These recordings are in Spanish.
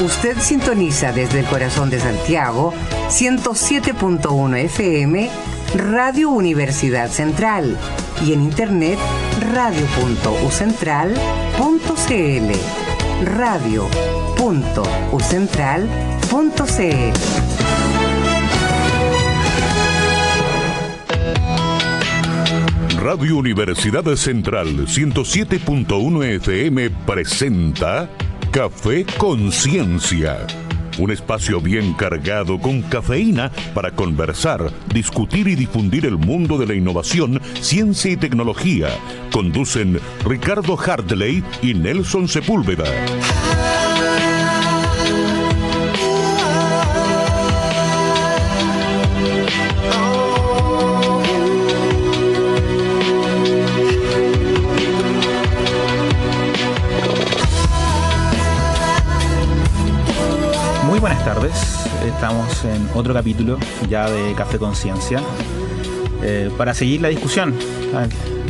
Usted sintoniza desde el corazón de Santiago 107.1 FM Radio Universidad Central y en internet radio.ucentral.cl radio.ucentral.cl Radio Universidad Central 107.1 FM presenta Café Conciencia. Un espacio bien cargado con cafeína para conversar, discutir y difundir el mundo de la innovación, ciencia y tecnología. Conducen Ricardo Hartley y Nelson Sepúlveda. Estamos en otro capítulo ya de Café Conciencia. Eh, para seguir la discusión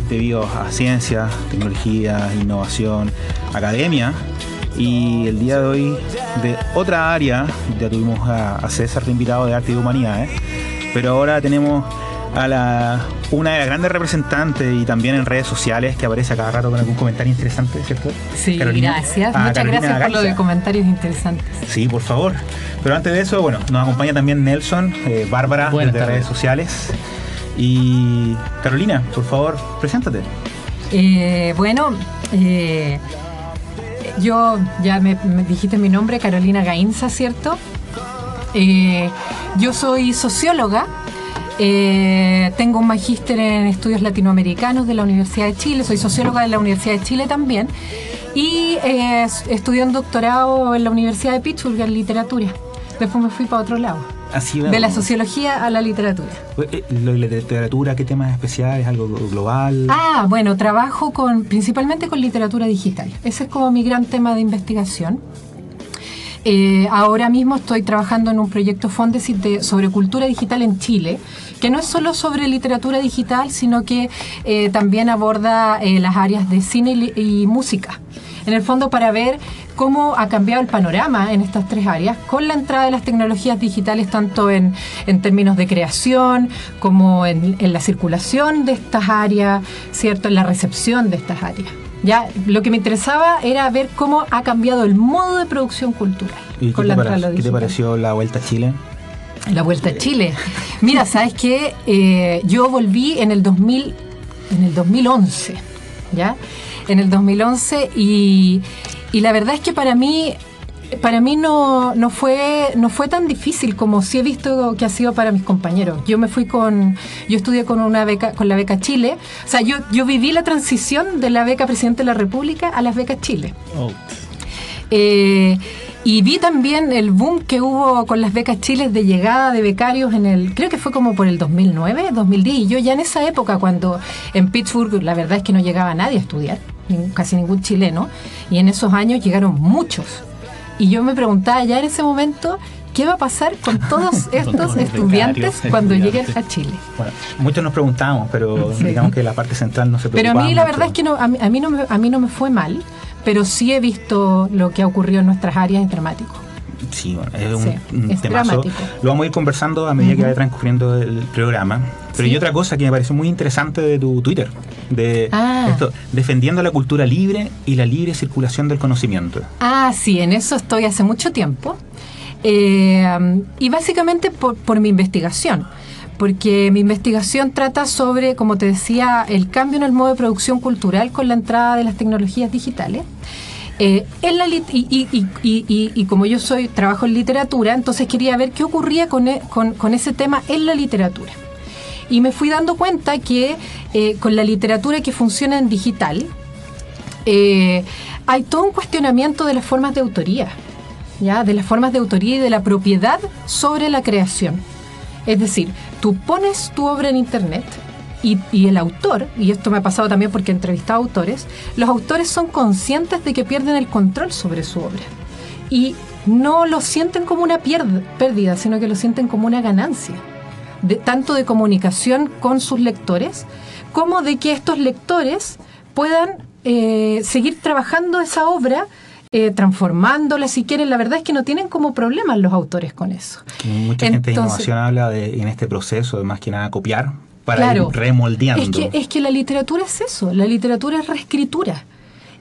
debido a ciencia, tecnología, innovación, academia y el día de hoy de otra área, ya tuvimos a, César de invitado de Arte y Humanidad, pero ahora tenemos a la, una de las grandes representantes y también en redes sociales que aparece a cada rato con algún comentario interesante, ¿cierto? Sí, gracias. Ah, Muchas gracias por lo de comentarios interesantes. Sí, por favor. Pero antes de eso, bueno, nos acompaña también Nelson, eh, Bárbara, de redes sociales. Y Carolina, por favor, preséntate. Eh, bueno, eh, yo ya me, me, dijiste mi nombre, Carolina Gainza, ¿cierto? yo soy socióloga eh, tengo un magíster en estudios latinoamericanos de la Universidad de Chile, soy socióloga de la Universidad de Chile también y eh, estudié un doctorado en la Universidad de Pittsburgh en literatura. Después me fui para otro lado. Así de la sociología a la literatura. Eh, ¿La literatura qué temas especiales? ¿Algo global? Ah, bueno, trabajo con principalmente con literatura digital. Ese es como mi gran tema de investigación. Eh, ahora mismo estoy trabajando en un proyecto Fondesit sobre cultura digital en Chile, que no es solo sobre literatura digital, sino que eh, también aborda eh, las áreas de cine y, música. En el fondo para ver cómo ha cambiado el panorama en estas tres áreas con la entrada de las tecnologías digitales tanto en, términos de creación como en, en, la circulación de estas áreas, ¿cierto? en la recepción de estas áreas. Ya, lo que me interesaba era ver cómo ha cambiado el modo de producción cultural. ¿Y con qué, la te ¿qué te pareció la Vuelta a Chile? La Vuelta a Chile. Mira, ¿sabes qué? Eh, yo volví en el 2000, en el 2011, ¿ya? En el 2011 y, y la verdad es que para mí para mí no, no, fue, no fue tan difícil como sí he visto que ha sido para mis compañeros. Yo me fui con, yo estudié con una beca, con la beca Chile. O sea, yo, yo viví la transición de la beca Presidente de la República a las becas Chile. Oh. Eh, y vi también el boom que hubo con las becas Chile de llegada de becarios en el, creo que fue como por el 2009, 2010. Y yo ya en esa época, cuando en Pittsburgh la verdad es que no llegaba nadie a estudiar, casi ningún chileno, y en esos años llegaron muchos. Y yo me preguntaba ya en ese momento, ¿qué va a pasar con todos estos estudiantes cuando lleguen a Chile? Bueno, muchos nos preguntamos, pero digamos que la parte central no se preocupa. Pero a mí la verdad es que no, a, mí, no me, a mí no me fue mal, pero sí he visto lo que ha ocurrido en nuestras áreas en Sí, es un, tema Lo vamos a ir conversando a medida que vaya transcurriendo el programa. Pero hay otra cosa que me pareció muy interesante de tu Twitter, de ah. esto, defendiendo la cultura libre y la libre circulación del conocimiento. Ah, sí, en eso estoy hace mucho tiempo. Eh, y básicamente por, por mi investigación porque mi investigación trata sobre, como te decía, el cambio en el modo de producción cultural con la entrada de las tecnologías digitales. Eh, en la y, como yo soy trabajo en literatura, entonces quería ver qué ocurría con, e, con ese tema en la literatura y me fui dando cuenta que eh, con la literatura que funciona en digital, eh, hay todo un cuestionamiento de las formas de autoría, ¿ya? de las formas de autoría y de la propiedad sobre la creación. Es decir, tú pones tu obra en Internet y, y, el autor, y esto me ha pasado también porque he entrevistado autores, los autores son conscientes de que pierden el control sobre su obra. Y no lo sienten como una pérdida, sino que lo sienten como una ganancia tanto de comunicación con sus lectores, como de que estos lectores puedan eh, seguir trabajando esa obra eh, transformándola si quieren. La verdad es que no tienen como problemas los autores con eso. Mucha gente de innovación habla de en este proceso de más que nada copiar para ir remoldeando. Es que, es que la literatura es eso, la literatura es reescritura.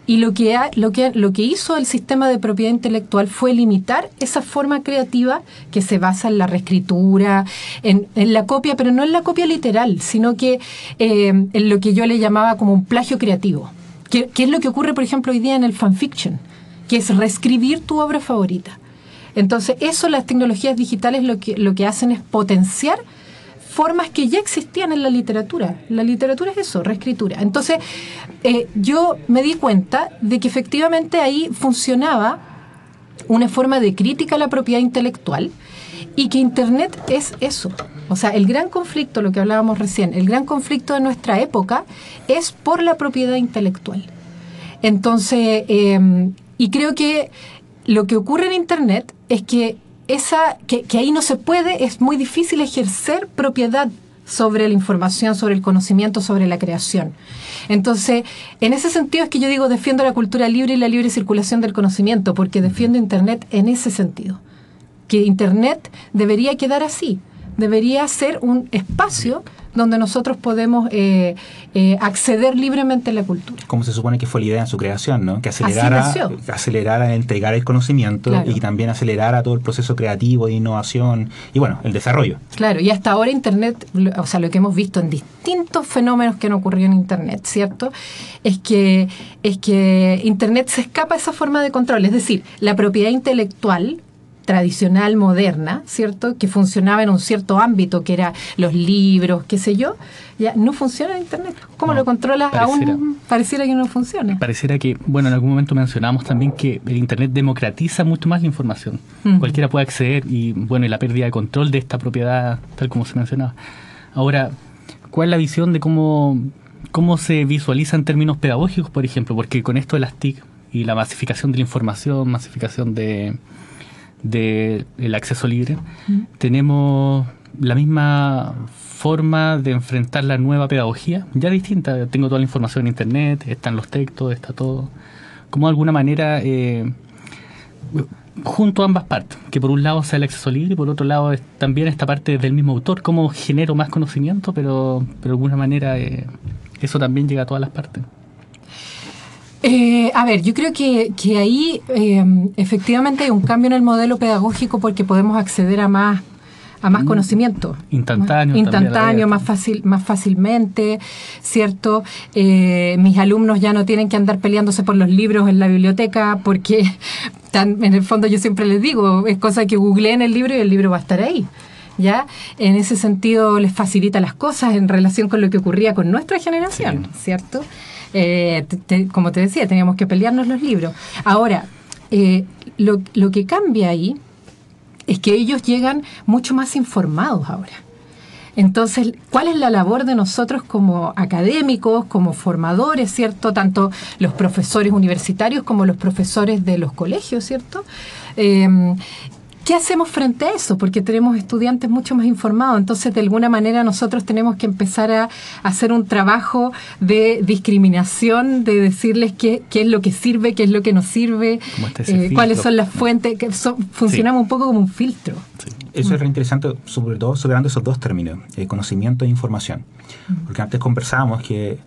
Y lo que, lo, que, lo que hizo el sistema de propiedad intelectual fue limitar esa forma creativa que se basa en la reescritura, en, la copia, pero no en la copia literal, sino que eh, en lo que yo le llamaba como un plagio creativo, que, es lo que ocurre, por ejemplo, hoy día en el fanfiction, que es reescribir tu obra favorita. Entonces, eso las tecnologías digitales lo que, lo que hacen es potenciar formas que ya existían en la literatura. La literatura es eso, reescritura. Entonces, eh, yo me di cuenta de que efectivamente ahí funcionaba una forma de crítica a la propiedad intelectual y que Internet es eso. O sea, el gran conflicto, lo que hablábamos recién, el gran conflicto de nuestra época es por la propiedad intelectual. Entonces, em, y creo que lo que ocurre en Internet es que esa, que, ahí no se puede, es muy difícil ejercer propiedad sobre la información, sobre el conocimiento, sobre la creación. Entonces, en ese sentido es que yo digo defiendo la cultura libre y la libre circulación del conocimiento, porque defiendo Internet en ese sentido. Que Internet debería quedar así, debería ser un espacio donde nosotros podemos eh, eh, acceder libremente a la cultura. Como se supone que fue la idea en su creación, ¿no? Que acelerara, acelerara entregar el conocimiento y también acelerara todo el proceso creativo de innovación y bueno, el desarrollo. Claro, y hasta ahora Internet, o sea, lo que hemos visto en distintos fenómenos que han ocurrido en Internet, ¿cierto? Es que, es que Internet se escapa a esa forma de control, es decir, la propiedad intelectual tradicional moderna, ¿cierto? Que funcionaba en un cierto ámbito, que era los libros, qué sé yo, ya no funciona en Internet. ¿Cómo lo controlas? Pareciera, Aún pareciera que no funciona. Pareciera que, bueno, en algún momento mencionamos también que el Internet democratiza mucho más la información. Cualquiera puede acceder y, bueno, y la pérdida de control de esta propiedad, tal como se mencionaba. Ahora, ¿cuál es la visión de cómo, cómo se visualiza en términos pedagógicos, por ejemplo? Porque con esto de las TIC y la masificación de la información, masificación de del acceso libre, tenemos la misma forma de enfrentar la nueva pedagogía, ya distinta. Tengo toda la información en internet, están los textos, está todo. Como de alguna manera, eh, junto a ambas partes, que por un lado sea el acceso libre y por otro lado también esta parte del mismo autor, cómo genero más conocimiento, pero, pero de alguna manera eh, eso también llega a todas las partes. Eh, a ver, yo creo que, que ahí em, efectivamente hay un cambio en el modelo pedagógico porque podemos acceder a más a más mm. conocimiento. Instantáneo. Instantáneo, más, fácil, más fácilmente, ¿cierto? Eh, mis alumnos ya no tienen que andar peleándose por los libros en la biblioteca porque en el fondo yo siempre les digo, es cosa que googleen el libro y el libro va a estar ahí. ¿Ya? En ese sentido les facilita las cosas en relación con lo que ocurría con nuestra generación, ¿cierto? Eh, como te decía, teníamos que pelearnos los libros. Ahora, eh, lo, que cambia ahí es que ellos llegan mucho más informados ahora. Entonces, ¿cuál es la labor de nosotros como académicos, como formadores, ¿cierto? Tanto los profesores universitarios como los profesores de los colegios, ¿cierto? Eh, ¿Qué hacemos frente a eso? Porque tenemos estudiantes mucho más informados, entonces de alguna manera nosotros tenemos que empezar a hacer un trabajo de discriminación, de decirles qué, qué es lo que sirve, qué es lo que no sirve, eh, cuáles son las fuentes, que funcionamos un poco como un filtro. Eso es re interesante, sobre todo superando esos dos términos, eh, conocimiento e información. Porque antes conversábamos que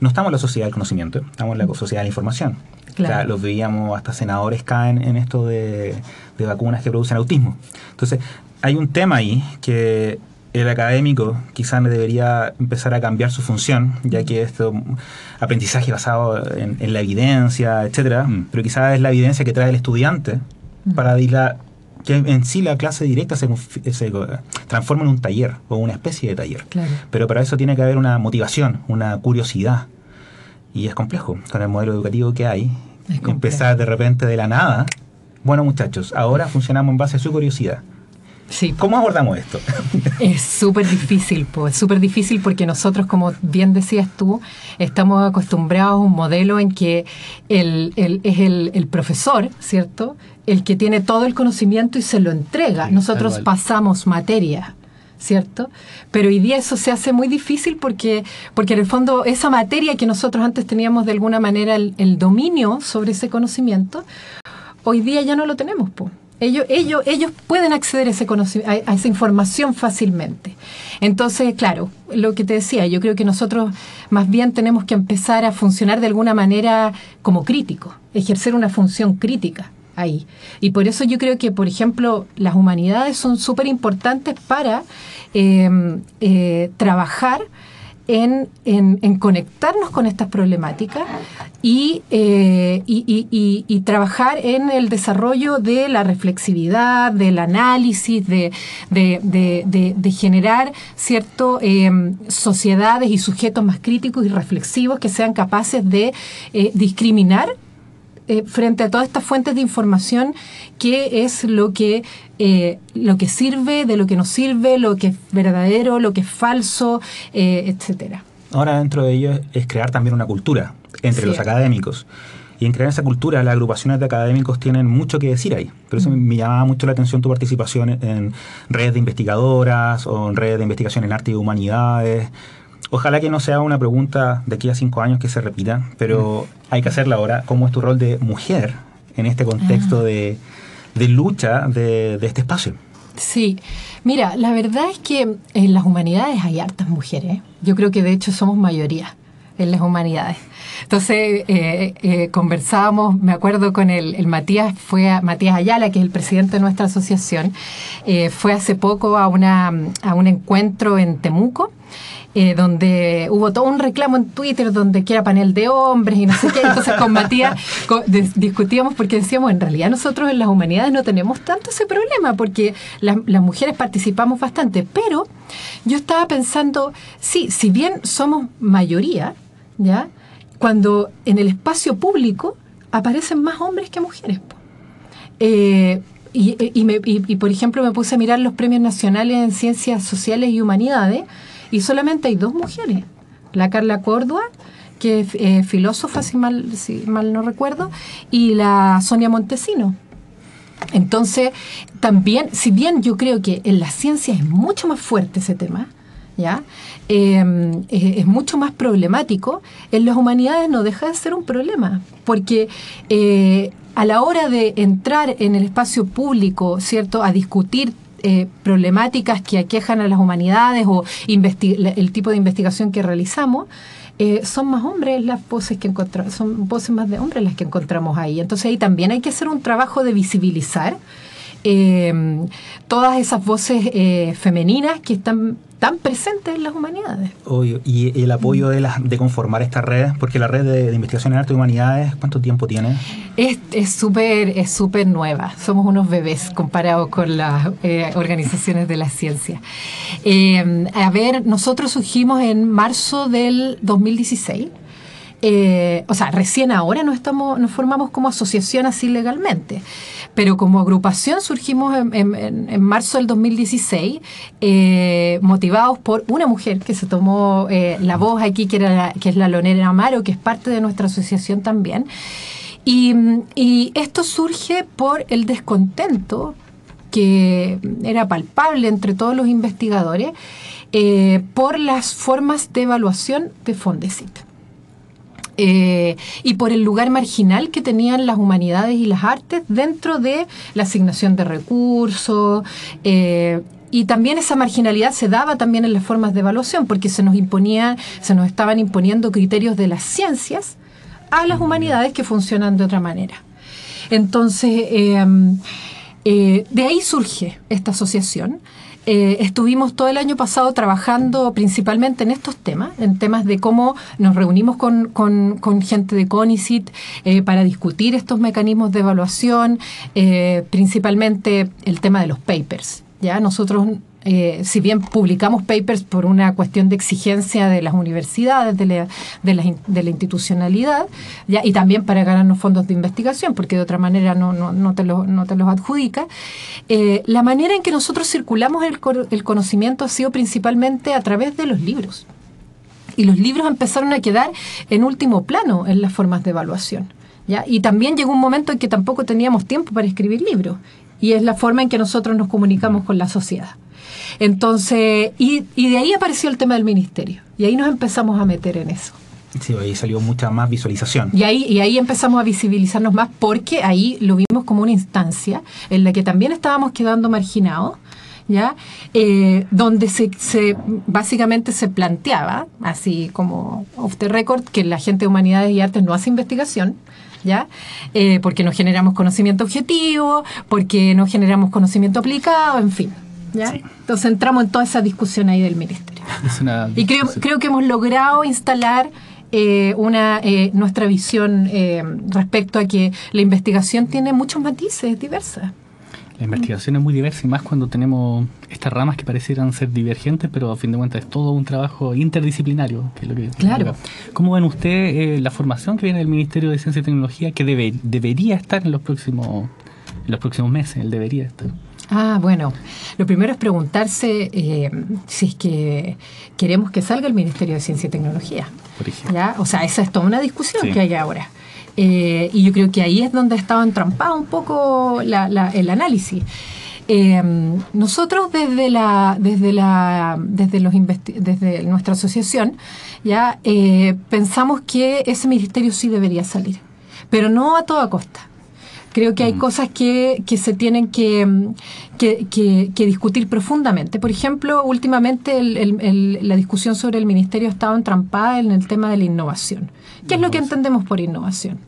no estamos en la sociedad del conocimiento, estamos en la sociedad de la información. Claro. los veíamos, hasta senadores caen en esto de, vacunas que producen autismo. Entonces, hay un tema ahí que el académico quizás debería empezar a cambiar su función, ya que esto aprendizaje basado en, la evidencia, etcétera, mm. pero quizás es la evidencia que trae el estudiante mm. para que en sí la clase directa se, se, transforma en un taller o una especie de taller. Pero para eso tiene que haber una motivación, una curiosidad. Y es complejo con el modelo educativo que hay. Empezar de repente de la nada. Bueno, muchachos, ahora funcionamos en base a su curiosidad. Sí. ¿Cómo abordamos esto? Es súper difícil, pues, súper difícil porque nosotros, como bien decías tú, estamos acostumbrados a un modelo en que el, el, es el, el, profesor, ¿cierto? El que tiene todo el conocimiento y se lo entrega. nosotros pasamos materia, ¿cierto? Pero hoy día eso se hace muy difícil porque, porque en el fondo esa materia que nosotros antes teníamos de alguna manera el, dominio sobre ese conocimiento, hoy día ya no lo tenemos. Ellos, ellos, ellos pueden acceder a, ese a, a esa información fácilmente. Entonces, claro, lo que te decía, yo creo que nosotros más bien tenemos que empezar a funcionar de alguna manera como críticos, ejercer una función crítica ahí. Y por eso yo creo que, por ejemplo, las humanidades son súper importantes para em, eh, trabajar en, conectarnos con estas problemáticas eh, y, trabajar en el desarrollo de la reflexividad, del análisis, de, generar cierto em, sociedades y sujetos más críticos y reflexivos que sean capaces de eh, discriminar eh, frente a todas estas fuentes de información, qué es lo que, eh, lo que sirve, de lo que no sirve, lo que es verdadero, lo que es falso, eh, etcétera. Ahora dentro de ello es crear también una cultura entre los académicos. Y en crear esa cultura, las agrupaciones de académicos tienen mucho que decir ahí. Por eso mm. me llamaba mucho la atención tu participación en redes de investigadoras o en redes de investigación en arte y humanidades Ojalá que no sea una pregunta de aquí a cinco años que se repita, pero hay que hacerla ahora. ¿Cómo es tu rol de mujer en este contexto ah. de, lucha de, este espacio? Sí, mira, la verdad es que en las humanidades hay hartas mujeres. Yo creo que de hecho somos mayoría en las humanidades. Entonces eh, eh, conversábamos, me acuerdo con el, Matías, fue a, Matías Ayala, que es el presidente de nuestra asociación, eh, fue hace poco a, una, a un encuentro en Temuco eh, donde hubo todo un reclamo en Twitter donde que era panel de hombres y no sé qué. Entonces con Matías discutíamos porque decíamos, en realidad nosotros en las humanidades no tenemos tanto ese problema porque las mujeres participamos bastante. Pero yo estaba pensando, sí, si bien somos mayoría, ¿ya? Cuando en el espacio público aparecen más hombres que mujeres. Eh, y, y, por ejemplo, me puse a mirar los premios nacionales en ciencias sociales y humanidades y solamente hay dos mujeres, la Carla Córdoba, que es eh, filósofa, si mal, si mal no recuerdo, y la Sonia Montesino. Entonces, también, si bien yo creo que en la ciencia es mucho más fuerte ese tema, ¿ya? Em, es, mucho más problemático, en las humanidades no deja de ser un problema, porque eh, a la hora de entrar en el espacio público, ¿cierto?, a discutir eh, problemáticas que aquejan a las humanidades o el tipo de investigación que realizamos, eh, son más hombres las voces que encontramos, son voces más de hombres las que encontramos ahí. Entonces ahí también hay que hacer un trabajo de visibilizar eh, todas esas voces femeninas que están tan presentes en las humanidades. Obvio. Y el apoyo de, la, de conformar estas redes, porque la red de, investigación en arte y humanidades, ¿cuánto tiempo tiene? Es súper es súper nueva. Somos unos bebés comparados con las eh, organizaciones de la ciencia. Eh, a ver, nosotros surgimos en marzo del 2016 eh, o sea, recién ahora nos, estamos, nos formamos como asociación así legalmente, pero como agrupación surgimos en, marzo del 2016, eh, motivados por una mujer que se tomó eh, la voz aquí, que, es la Lonera Amaro, que es parte de nuestra asociación también. Y, y esto surge por el descontento que era palpable entre todos los investigadores por las formas de evaluación de Fondesit. Eh, y por el lugar marginal que tenían las humanidades y las artes dentro de la asignación de recursos. Eh, y también esa marginalidad se daba también en las formas de evaluación, porque se nos imponía, se nos estaban imponiendo criterios de las ciencias a las humanidades que funcionan de otra manera. Entonces, eh, de ahí surge esta asociación. Eh, estuvimos todo el año pasado trabajando principalmente en estos temas, en temas de cómo nos reunimos con, con, gente de CONICIT eh, para discutir estos mecanismos de evaluación, eh, principalmente el tema de los papers. Ya nosotros eh, si bien publicamos papers por una cuestión de exigencia de las universidades, de la, de la, institucionalidad, y también para ganarnos fondos de investigación, porque de otra manera no, te, los adjudica, eh, la manera en que nosotros circulamos el, el conocimiento ha sido principalmente a través de los libros. Y los libros empezaron a quedar en último plano en las formas de evaluación. Y también llegó un momento en que tampoco teníamos tiempo para escribir libros. Y es la forma en que nosotros nos comunicamos con la sociedad. Entonces, y, y de ahí apareció el tema del ministerio. Y ahí nos empezamos a meter en eso. Sí, ahí salió mucha más visualización. Y ahí, y ahí empezamos a visibilizarnos más porque ahí lo vimos como una instancia en la que también estábamos quedando marginados. ¿Ya? Eh, donde se, se, básicamente se planteaba, así como off the record, que la gente de humanidades y artes no hace investigación, ¿ya? Eh, porque no generamos conocimiento objetivo, porque no generamos conocimiento aplicado, en fin. ¿Ya? Sí. Entonces entramos en toda esa discusión ahí del ministerio. y creo, creo que hemos logrado instalar eh, una eh, nuestra visión eh, respecto a que la investigación tiene muchos matices diversas. La investigación es muy diversa y más cuando tenemos estas ramas que parecieran ser divergentes, pero a fin de cuentas es todo un trabajo interdisciplinario. Que es lo que claro. ¿Cómo ven usted la formación que viene del Ministerio de Ciencia y Tecnología que debe, debería estar en los próximos en los próximos meses? Él debería estar. Ah, bueno, lo primero es preguntarse eh, si es que queremos que salga el Ministerio de Ciencia y Tecnología. O sea, esa es toda una discusión Sí. que hay ahora. Eh, y yo creo que ahí es donde estaba entrampado un poco la- la- el análisis. Eh, nosotros desde la desde la desde los desde nuestra asociación ya eh, pensamos que ese ministerio sí debería salir, pero no a toda costa. Creo que hay cosas que, que se tienen que, mm, que, que- que discutir profundamente. Por ejemplo, últimamente el- el- el- la discusión sobre el ministerio ha estado entrampada en el tema de la innovación. ¿Qué es lo que entendemos por innovación?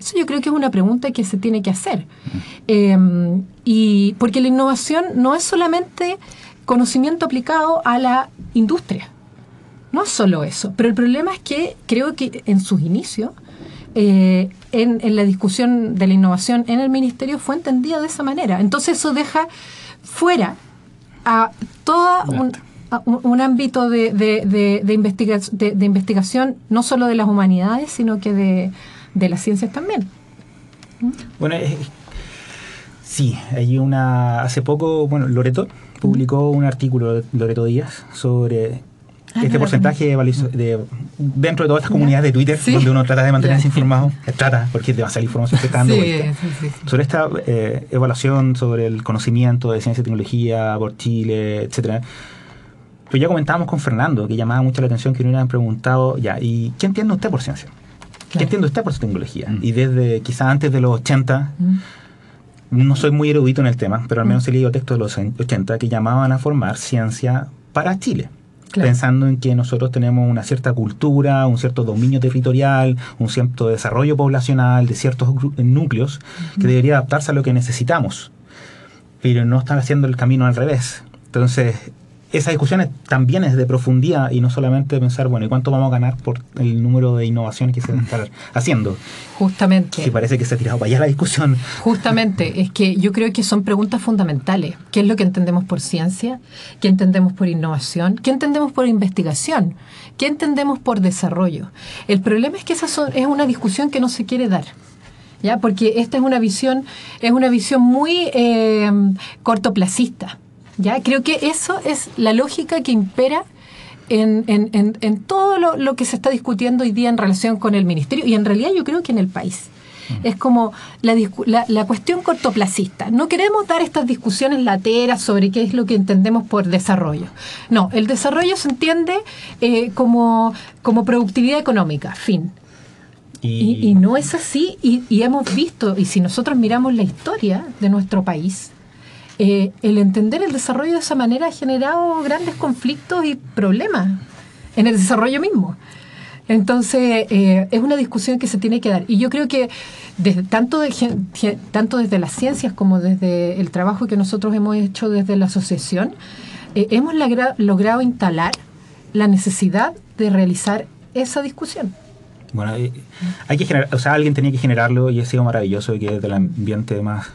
Eso yo creo que es una pregunta que se tiene que hacer. Eh, y porque la innovación no es solamente conocimiento aplicado a la industria. No es solo eso. Pero el problema es que creo que en sus inicios, eh, en, en la discusión de la innovación en el ministerio, fue entendida de esa manera. Entonces eso deja fuera a todo un, a un- un ámbito de, de, de- de investiga- de- de investigación, no solo de las humanidades, sino que de, de las ciencias también. Bueno, eh, sí, hay una. Hace poco, bueno, Loreto publicó un artículo, Loreto Díaz, sobre este no lo porcentaje de, valizo- de- dentro de todas estas comunidades de Twitter, Sí. donde uno trata de mantenerse informado, trata, porque es demasiada información que está dando vuelta. sí, sí, sí. Sobre esta eh, evaluación sobre el conocimiento de ciencia y tecnología por Chile, etcétera. Pues ya comentábamos con Fernando, que llamaba mucho la atención que nos hubieran preguntado, ya, ¿y qué entiende usted por ciencia? ¿Qué Claro. entiende usted por tecnología? Mm. Y desde quizás antes de los 80, Mm. no soy muy erudito en el tema, pero al menos he leído textos de los 80 que llamaban a formar ciencia para Chile. Claro. Pensando en que nosotros tenemos una cierta cultura, un cierto dominio territorial, un cierto desarrollo poblacional de ciertos núcleos que debería adaptarse a lo que necesitamos, pero no están haciendo el camino al revés. Entonces, esa discusión es- también es de profundidad y no solamente pensar, bueno, ¿y cuánto vamos a ganar por el número de innovaciones que se van a estar haciendo? Justamente. Que parece que se ha tirado para allá la discusión. Justamente, es que yo creo que son preguntas fundamentales. ¿Qué es lo que entendemos por ciencia? ¿Qué entendemos por innovación? ¿Qué entendemos por investigación? ¿Qué entendemos por desarrollo? El problema es que esa son- es una discusión que no se quiere dar. ¿Ya? Porque esta es una visión, es una visión muy eh, cortoplacista. ¿Ya? Creo que eso es la lógica que impera en, en- en- en todo lo, lo que se está discutiendo hoy día en relación con el ministerio y en realidad yo creo que en el país. Es como la, discu- la, la cuestión cortoplacista. No queremos dar estas discusiones lateras sobre qué es lo que entendemos por desarrollo. No, el desarrollo se entiende eh, como, como productividad económica, fin. Y, y no es así, y, y hemos visto, y si nosotros miramos la historia de nuestro país, eh, el entender el desarrollo de esa manera ha generado grandes conflictos y problemas en el desarrollo mismo. Entonces, eh, es una discusión que se tiene que dar. Y yo creo que desde, tanto, de tanto desde las ciencias como desde el trabajo que nosotros hemos hecho desde la asociación, eh, hemos lagra- logrado instalar la necesidad de realizar esa discusión. Bueno, hay que generar, o sea, alguien tenía que generarlo y ha sido maravilloso que desde el ambiente más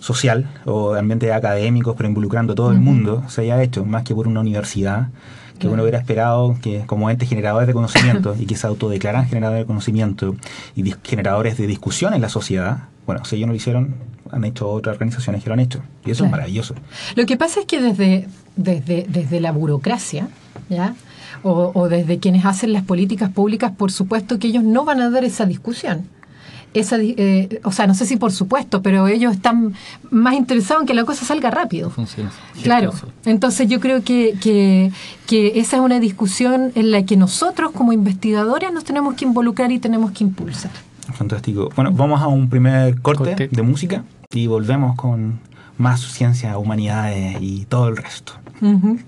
social o ambiente académico, pero involucrando a todo el mundo, se haya hecho, más que por una universidad, que Claro. uno hubiera esperado que como entes generadores de conocimiento y que se autodeclaran generadores de conocimiento y generadores de discusión en la sociedad, bueno, si ellos no lo hicieron, han hecho otras organizaciones que lo han hecho. Y eso Claro. es maravilloso. Lo que pasa es que desde, desde, desde la burocracia, ¿ya? O, o desde quienes hacen las políticas públicas, por supuesto que ellos no van a dar esa discusión. Esa, eh, o sea, no sé si por supuesto, pero ellos están más interesados en que la cosa salga rápido. Funciona. Claro, entonces yo creo que, que, que esa es una discusión en la que nosotros como investigadores nos tenemos que involucrar y tenemos que impulsar. Fantástico. Bueno, vamos a un primer corte, Corte. de música y volvemos con más ciencia, humanidades y todo el resto. Ujú.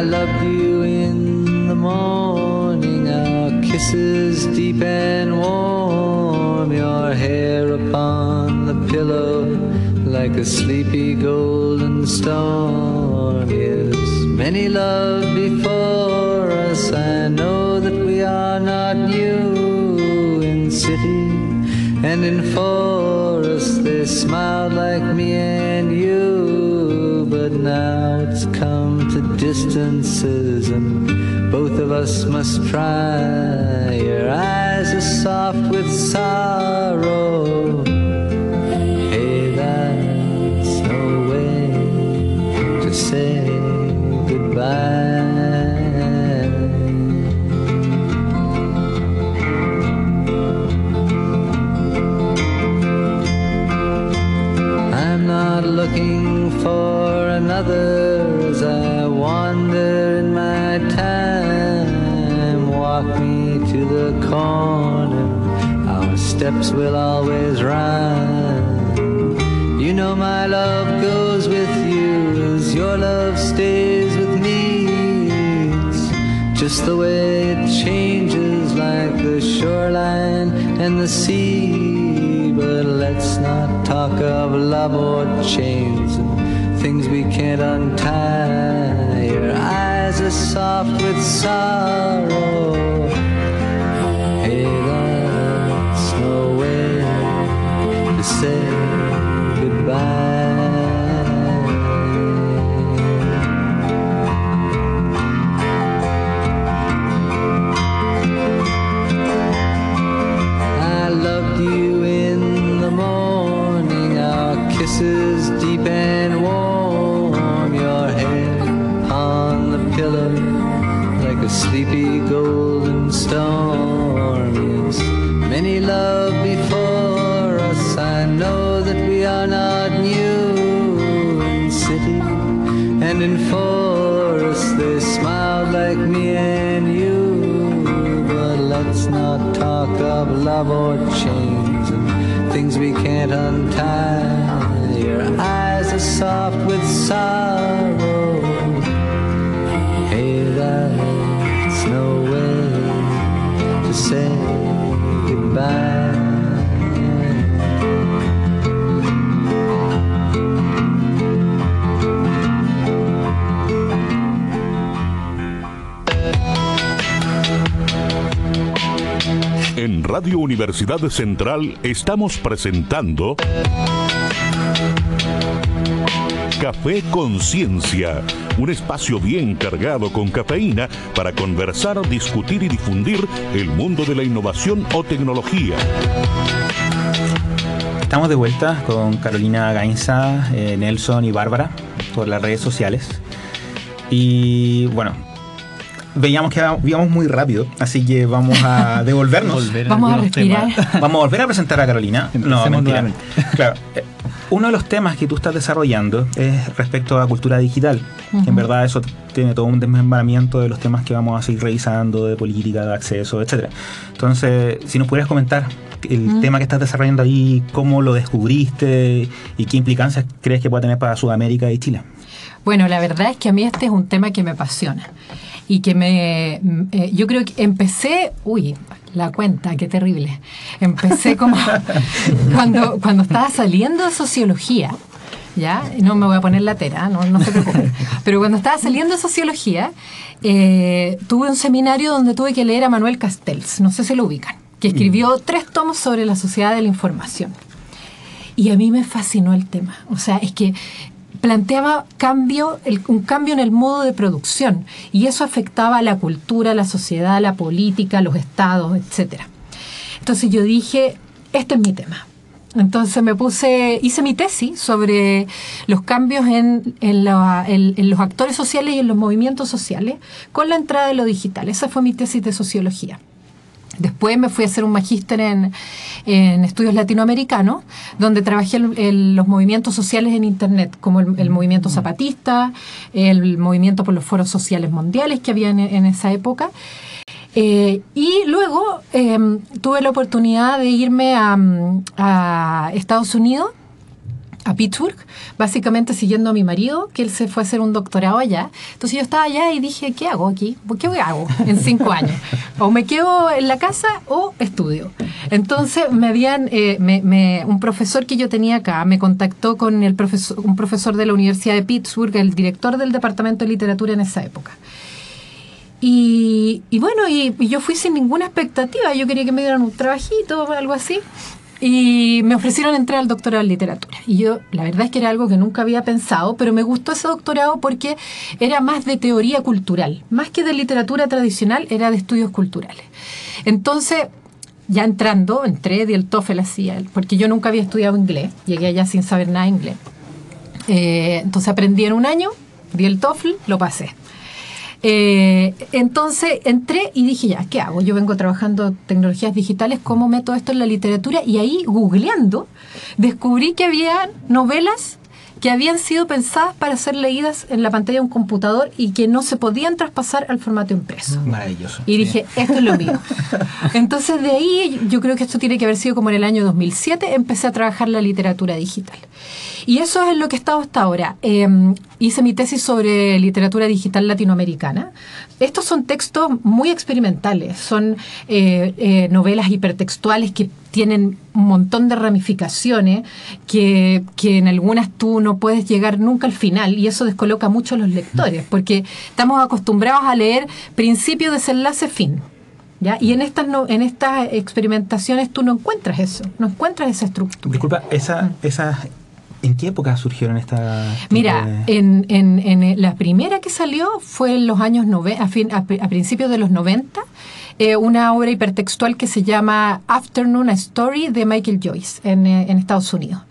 I loved you in the morning, our kisses deep and warm, your hair upon the pillow like a sleepy golden storm. Yes, many love before us. I know that we are not new in city and in forest. They smiled like me and you, but now it's come to distances and both of us must try. Your eyes are soft with sorrow. Radio Universidad Central estamos presentando Café Conciencia, un espacio bien cargado con cafeína para conversar, discutir y difundir el mundo de la innovación o tecnología. Estamos de vuelta con Carolina Gainza, eh, Nelson y Bárbara por las redes sociales. Y bueno, veíamos que íbamos muy rápido, así que vamos a devolvernos. Volver Vamos a respirar. temas. Vamos a volver a presentar a Carolina. No, mentira. nuevamente. Claro. eh, Uno de los temas que tú estás desarrollando es respecto a cultura digital. En verdad eso tiene todo un desmembramiento de los temas que vamos a seguir revisando, de política, de acceso, etcétera. Entonces, si nos pudieras comentar el tema que estás desarrollando ahí, cómo lo descubriste y qué implicancias crees que puede tener para Sudamérica y Chile. Bueno, la verdad es que a mí este es un tema que me apasiona y que me... mm, eh, yo creo que empecé... Uy, la cuenta, qué terrible. Empecé como cuando, cuando estaba saliendo de sociología. ¿Ya? No me voy a poner la tera, no, no se preocupen. Pero cuando estaba saliendo de sociología, eh, tuve un seminario donde tuve que leer a Manuel Castells, no sé si lo ubican, que escribió tres tomos sobre la sociedad de la información. Y a mí me fascinó el tema. O sea, es que planteaba cambio, un cambio en el modo de producción y eso afectaba a la cultura, la sociedad, la política, los estados, etc. Entonces yo dije, este es mi tema. Entonces me puse, hice mi tesis sobre los cambios en, en- en los actores sociales y en los movimientos sociales con la entrada de lo digital. Esa fue mi tesis de sociología. Después me fui a hacer un magíster en, en estudios latinoamericanos, donde trabajé en, en los movimientos sociales en Internet, como el, el movimiento zapatista, el movimiento por los foros sociales mundiales que había en, en esa época. Eh, y luego eh, tuve la oportunidad de irme a, mm, a Estados Unidos a Pittsburgh, básicamente siguiendo a mi marido, que él se fue a hacer un doctorado allá. Entonces yo estaba allá y dije, ¿qué hago aquí? ¿Qué hago en cinco años? O me quedo en la casa o estudio. Entonces me habían, eh, me- me- un profesor que yo tenía acá me contactó con el profesor, un profesor de la Universidad de Pittsburgh, el director del Departamento de Literatura en esa época. Y, y bueno, y, y yo fui sin ninguna expectativa. Yo quería que me dieran un trabajito o algo así. Y me ofrecieron entrar al doctorado en literatura. Y yo, la verdad es que era algo que nunca había pensado, pero me gustó ese doctorado porque era más de teoría cultural. Más que de literatura tradicional, era de estudios culturales. Entonces, ya entrando, entré, di el TOEFL así, porque yo nunca había estudiado inglés. Llegué allá sin saber nada de inglés. Eh, entonces aprendí en un año, di el TOEFL, lo pasé. Eh, entonces entré y dije, ya, ¿qué hago? Yo vengo trabajando tecnologías digitales, ¿cómo meto esto en la literatura? Y ahí, googleando, descubrí que había novelas que habían sido pensadas para ser leídas en la pantalla de un computador y que no se podían traspasar al formato impreso. Maravilloso. Y sí. dije, esto es lo mío. Entonces de ahí, yo creo que esto tiene que haber sido como en el año 2007, empecé a trabajar la literatura digital. Y eso es lo que he estado hasta ahora. Eh, hice mi tesis sobre literatura digital latinoamericana. Estos son textos muy experimentales, son eh, eh, novelas hipertextuales que tienen un montón de ramificaciones, que, que en algunas tú no puedes llegar nunca al final y eso descoloca mucho a los lectores, porque estamos acostumbrados a leer principio, desenlace, fin. ¿Ya? Y en estas, no, en estas experimentaciones tú no encuentras eso, no encuentras esa estructura. Disculpa, esa, esa, ¿en qué época surgieron esta? Mira, eh, en, en, en la primera que salió fue en los años nove- a, fin- a, pri- a principios de los 90, eh, una obra hipertextual que se llama Afternoon a Story de Michael Joyce en, eh, en Estados Unidos.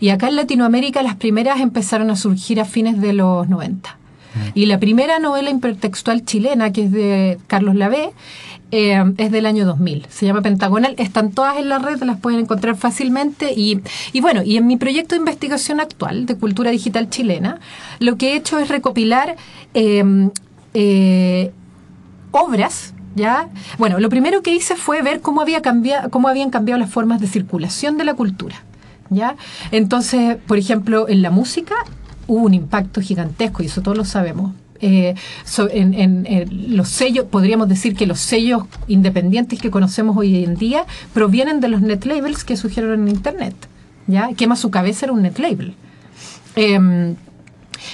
Y acá en Latinoamérica las primeras empezaron a surgir a fines de los 90. Y la primera novela hipertextual chilena, que es de Carlos Lavé, eh, es del año 2000. Se llama Pentagonal. Están todas en la red, las pueden encontrar fácilmente. Y, y bueno, y en mi proyecto de investigación actual de cultura digital chilena, lo que he hecho es recopilar eh, eh, obras. ¿Ya? Bueno, lo primero que hice fue ver cómo, había cambiado, cómo habían cambiado las formas de circulación de la cultura. ¿Ya? Entonces, por ejemplo, en la música hubo un impacto gigantesco, y eso todos lo sabemos. Eh, en, los sellos, podríamos decir que los sellos independientes que conocemos hoy en día provienen de los net labels que surgieron en Internet. ¿ya? Quema su cabeza era un net label. Em,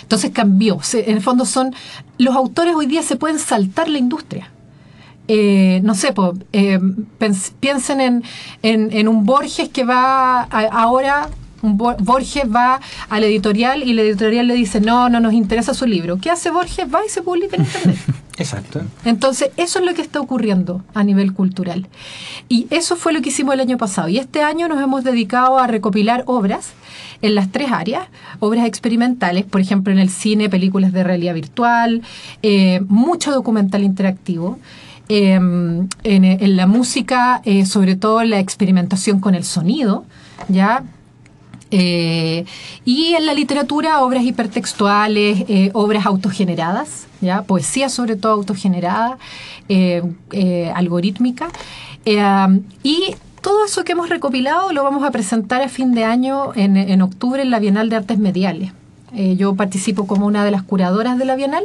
entonces cambió. En el fondo son. Los autores hoy día se pueden saltar la industria. Eh, no sé, po, pens- piensen en, en- un Borges que va ahora. Borges va a la editorial y la editorial le dice, no, no nos interesa su libro. ¿Qué hace Borges? Va y se publica en Internet. Exacto. Entonces, eso es lo que está ocurriendo a nivel cultural. Y eso fue lo que hicimos el año pasado. Y este año nos hemos dedicado a recopilar obras en las tres áreas, obras experimentales, por ejemplo, en el cine, películas de realidad virtual, eh, mucho documental interactivo. eh, en, en la música, eh, sobre todo la experimentación con el sonido, ¿ya? Eh, y en la literatura, obras hipertextuales, eh, obras autogeneradas, ¿ya? poesía sobre todo autogenerada, eh, eh, algorítmica. Eh, y todo eso que hemos recopilado lo vamos a presentar a fin de año, en, en octubre, en la Bienal de Artes Mediales. Eh, yo participo como una de las curadoras de la Bienal,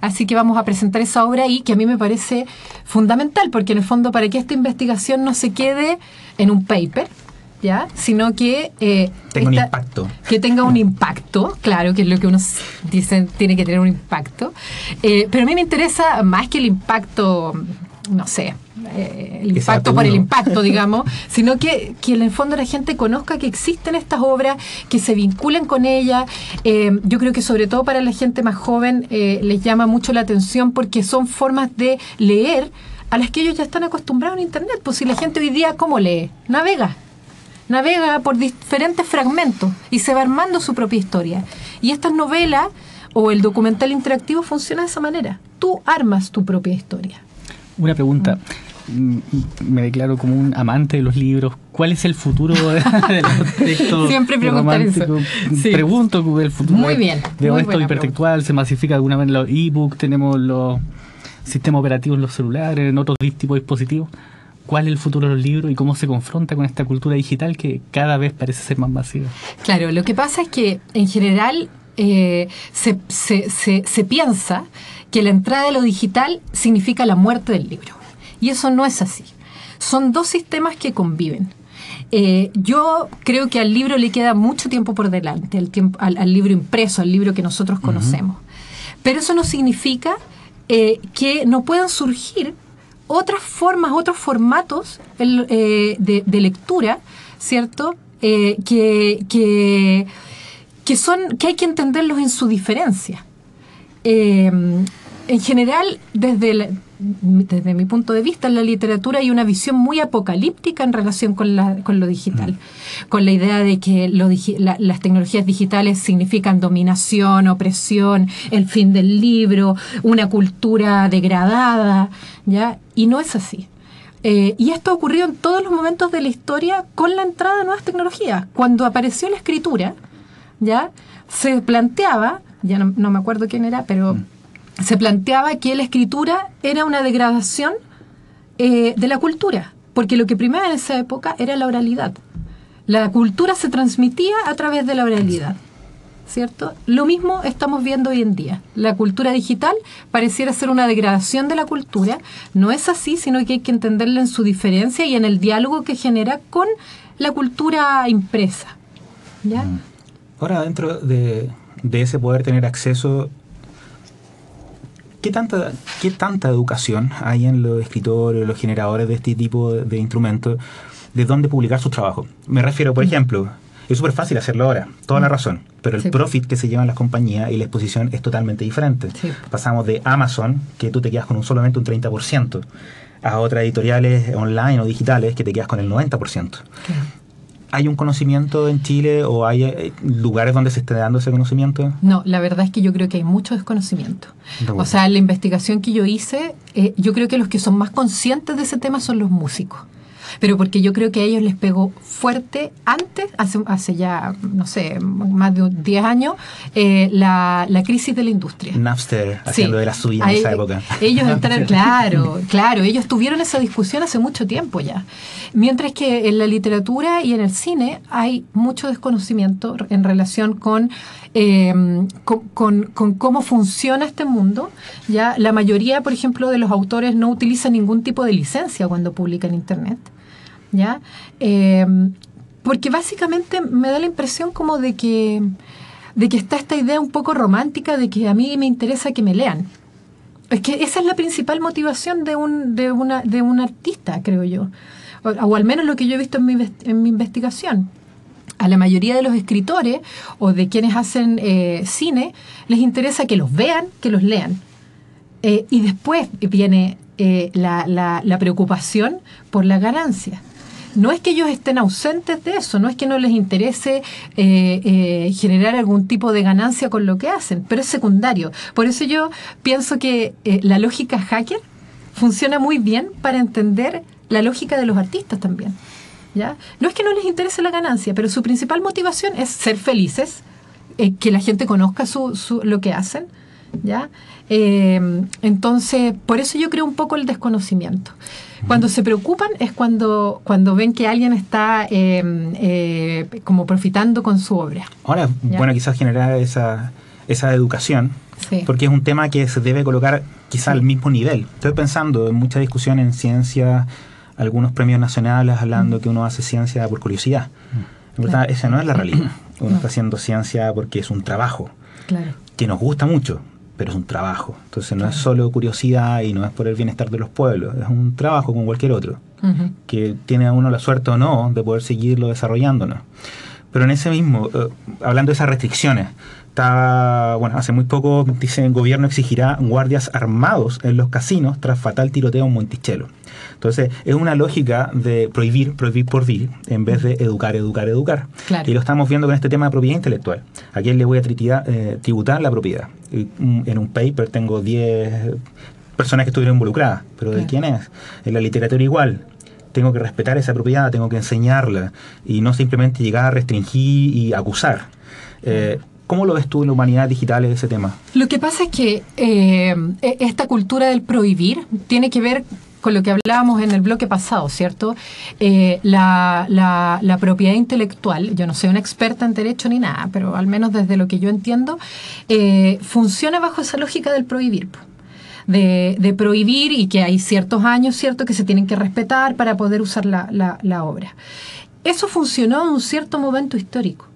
así que vamos a presentar esa obra ahí, que a mí me parece fundamental, porque en el fondo para que esta investigación no se quede en un paper, ¿ya? sino que... eh, Tenga un impacto. que tenga un impacto, claro, que es lo que uno s- dice, tiene que tener un impacto. Eh, pero a mí me interesa más que el impacto, no sé, eh, el impacto por el impacto, digamos, sino que, que en el fondo la gente conozca que existen estas obras, que se vinculen con ellas. Eh, yo creo que sobre todo para la gente más joven eh, les llama mucho la atención porque son formas de leer a las que ellos ya están acostumbrados en Internet. Pues si la gente hoy día, ¿cómo lee? Navega. Navega por diferentes fragmentos y se va armando su propia historia. Y estas novelas o el documental interactivo funciona de esa manera. Tú armas tu propia historia. Una pregunta. Mm, Me declaro como un amante de los libros. ¿Cuál es el futuro de, de los textos Siempre preguntan eso. Sí. Pregunto el futuro. Muy bien, Veo muy esto hipertextual, se masifica de alguna manera los e-books, tenemos los sistemas operativos en los celulares, en otros tipos de dispositivos. ¿Cuál es el futuro de los libros y cómo se confronta con esta cultura digital que cada vez parece ser más masiva? Claro, lo que pasa es que en general eh, se, se- se- se piensa que la entrada de lo digital significa la muerte del libro. Y eso no es así. Son dos sistemas que conviven. Eh, yo creo que al libro le queda mucho tiempo por delante, al, tiempo, al, al libro impreso, al libro que nosotros conocemos. Pero eso no significa eh, que no puedan surgir otras formas, otros formatos el, eh, de, lectura, ¿cierto? Eh, que, que, son, que hay que entenderlos en su diferencia. Eh, en general, desde, la- desde mi punto de vista, en la literatura hay una visión muy apocalíptica en relación con, la- con lo digital, con la idea de que lo digi- la- las tecnologías digitales significan dominación, opresión, el fin del libro, una cultura degradada, ¿ya? Y no es así. Eh, y esto ha ocurrido en todos los momentos de la historia con la entrada de nuevas tecnologías. Cuando apareció la escritura, ¿ya? Se planteaba, ya no, no me acuerdo quién era, pero se planteaba que la escritura era una degradación eh, de la cultura, porque lo que primaba en esa época era la oralidad. La cultura se transmitía a través de la oralidad. ¿Cierto? Lo mismo estamos viendo hoy en día. La cultura digital pareciera ser una degradación de la cultura. No es así, sino que hay que entenderla en su diferencia y en el diálogo que genera con la cultura impresa. ¿Ya? Ahora, dentro de, de ese poder tener acceso, ¿qué tanta, ¿qué tanta educación hay en los escritores, los generadores de este tipo de, de instrumentos, de dónde publicar sus trabajos? Me refiero, por ejemplo, es súper fácil hacerlo ahora, toda la razón, pero el Sí. profit que se llevan las compañías y la exposición es totalmente diferente. Sí. Pasamos de Amazon, que tú te quedas con un solamente un 30%, a otras editoriales online o digitales que te quedas con el 90%. ¿Hay un conocimiento en Chile o hay eh, lugares donde se esté dando ese conocimiento? No, la verdad es que yo creo que hay mucho desconocimiento. De. O sea, en la investigación que yo hice, eh, yo creo que los que son más conscientes de ese tema son los músicos. Pero porque yo creo que a ellos les pegó fuerte antes, hace, hace ya, no sé, más de 10 años, eh, la, la crisis de la industria. Napster haciendo Sí. de la suya en esa época. Ellos entraron, claro, claro, ellos tuvieron esa discusión hace mucho tiempo ya. Mientras que en la literatura y en el cine hay mucho desconocimiento en relación con, eh, con, con- con cómo funciona este mundo. Ya la mayoría, por ejemplo, de los autores no utilizan ningún tipo de licencia cuando publican en internet. ¿Ya? Eh, porque básicamente me da la impresión como de que, de que está esta idea un poco romántica de que a mí me interesa que me lean. Es que esa es la principal motivación de un, de una, de un artista, creo yo. O, al menos lo que yo he visto en mi, en mi investigación. A la mayoría de los escritores o de quienes hacen eh, cine les interesa que los vean, que los lean. Eh, y después viene eh, la, la- la preocupación por la ganancia. No es que ellos estén ausentes de eso, no es que no les interese eh, eh, generar algún tipo de ganancia con lo que hacen, pero es secundario. Por eso yo pienso que eh, la lógica hacker funciona muy bien para entender la lógica de los artistas también. ¿ya? No es que no les interese la ganancia, pero su principal motivación es ser felices, que la gente conozca su, lo que hacen. ¿ya? Entonces, por eso yo creo un poco el desconocimiento. Cuando se preocupan es cuando, cuando ven que alguien está eh, eh, como profitando con su obra. Ahora, Ya. bueno, quizás generar esa, esa educación, Sí. porque es un tema que se debe colocar quizás al mismo nivel. Estoy pensando en mucha discusión en ciencia, algunos premios nacionales hablando que uno hace ciencia por curiosidad. En verdad, Claro. esa no es la realidad. Uno No. está haciendo ciencia porque es un trabajo Claro. que nos gusta mucho, pero es un trabajo. Entonces no es solo curiosidad y no es por el bienestar de los pueblos, es un trabajo como cualquier otro, que tiene a uno la suerte o no de poder seguirlo desarrollándonos. Pero en ese mismo, eh, hablando de esas restricciones, está, bueno, hace muy poco dice el gobierno exigirá guardias armados en los casinos tras fatal tiroteo en Monticello. Entonces, es una lógica de prohibir, prohibir por vivir, en vez de educar, educar, educar. Claro. Y lo estamos viendo con este tema de propiedad intelectual. ¿A quién le voy a eh, tributar la propiedad? Mm, En un paper tengo 10 personas que estuvieron involucradas, pero ¿de Claro. quién es? En la literatura igual. Tengo que respetar esa propiedad, tengo que enseñarla y no simplemente llegar a restringir y acusar. Eh, ¿Cómo lo ves tú en la humanidad digital ese tema? Lo que pasa es que eh, e- esta cultura del prohibir tiene que ver con lo que hablábamos en el bloque pasado, ¿cierto? Eh, la, la- la propiedad intelectual, yo no soy una experta en derecho ni nada, pero al menos desde lo que yo entiendo, eh, funciona bajo esa lógica del prohibir. De, prohibir y que hay ciertos años, ¿cierto?, que se tienen que respetar para poder usar la, la- la obra. Eso funcionó en un cierto momento histórico,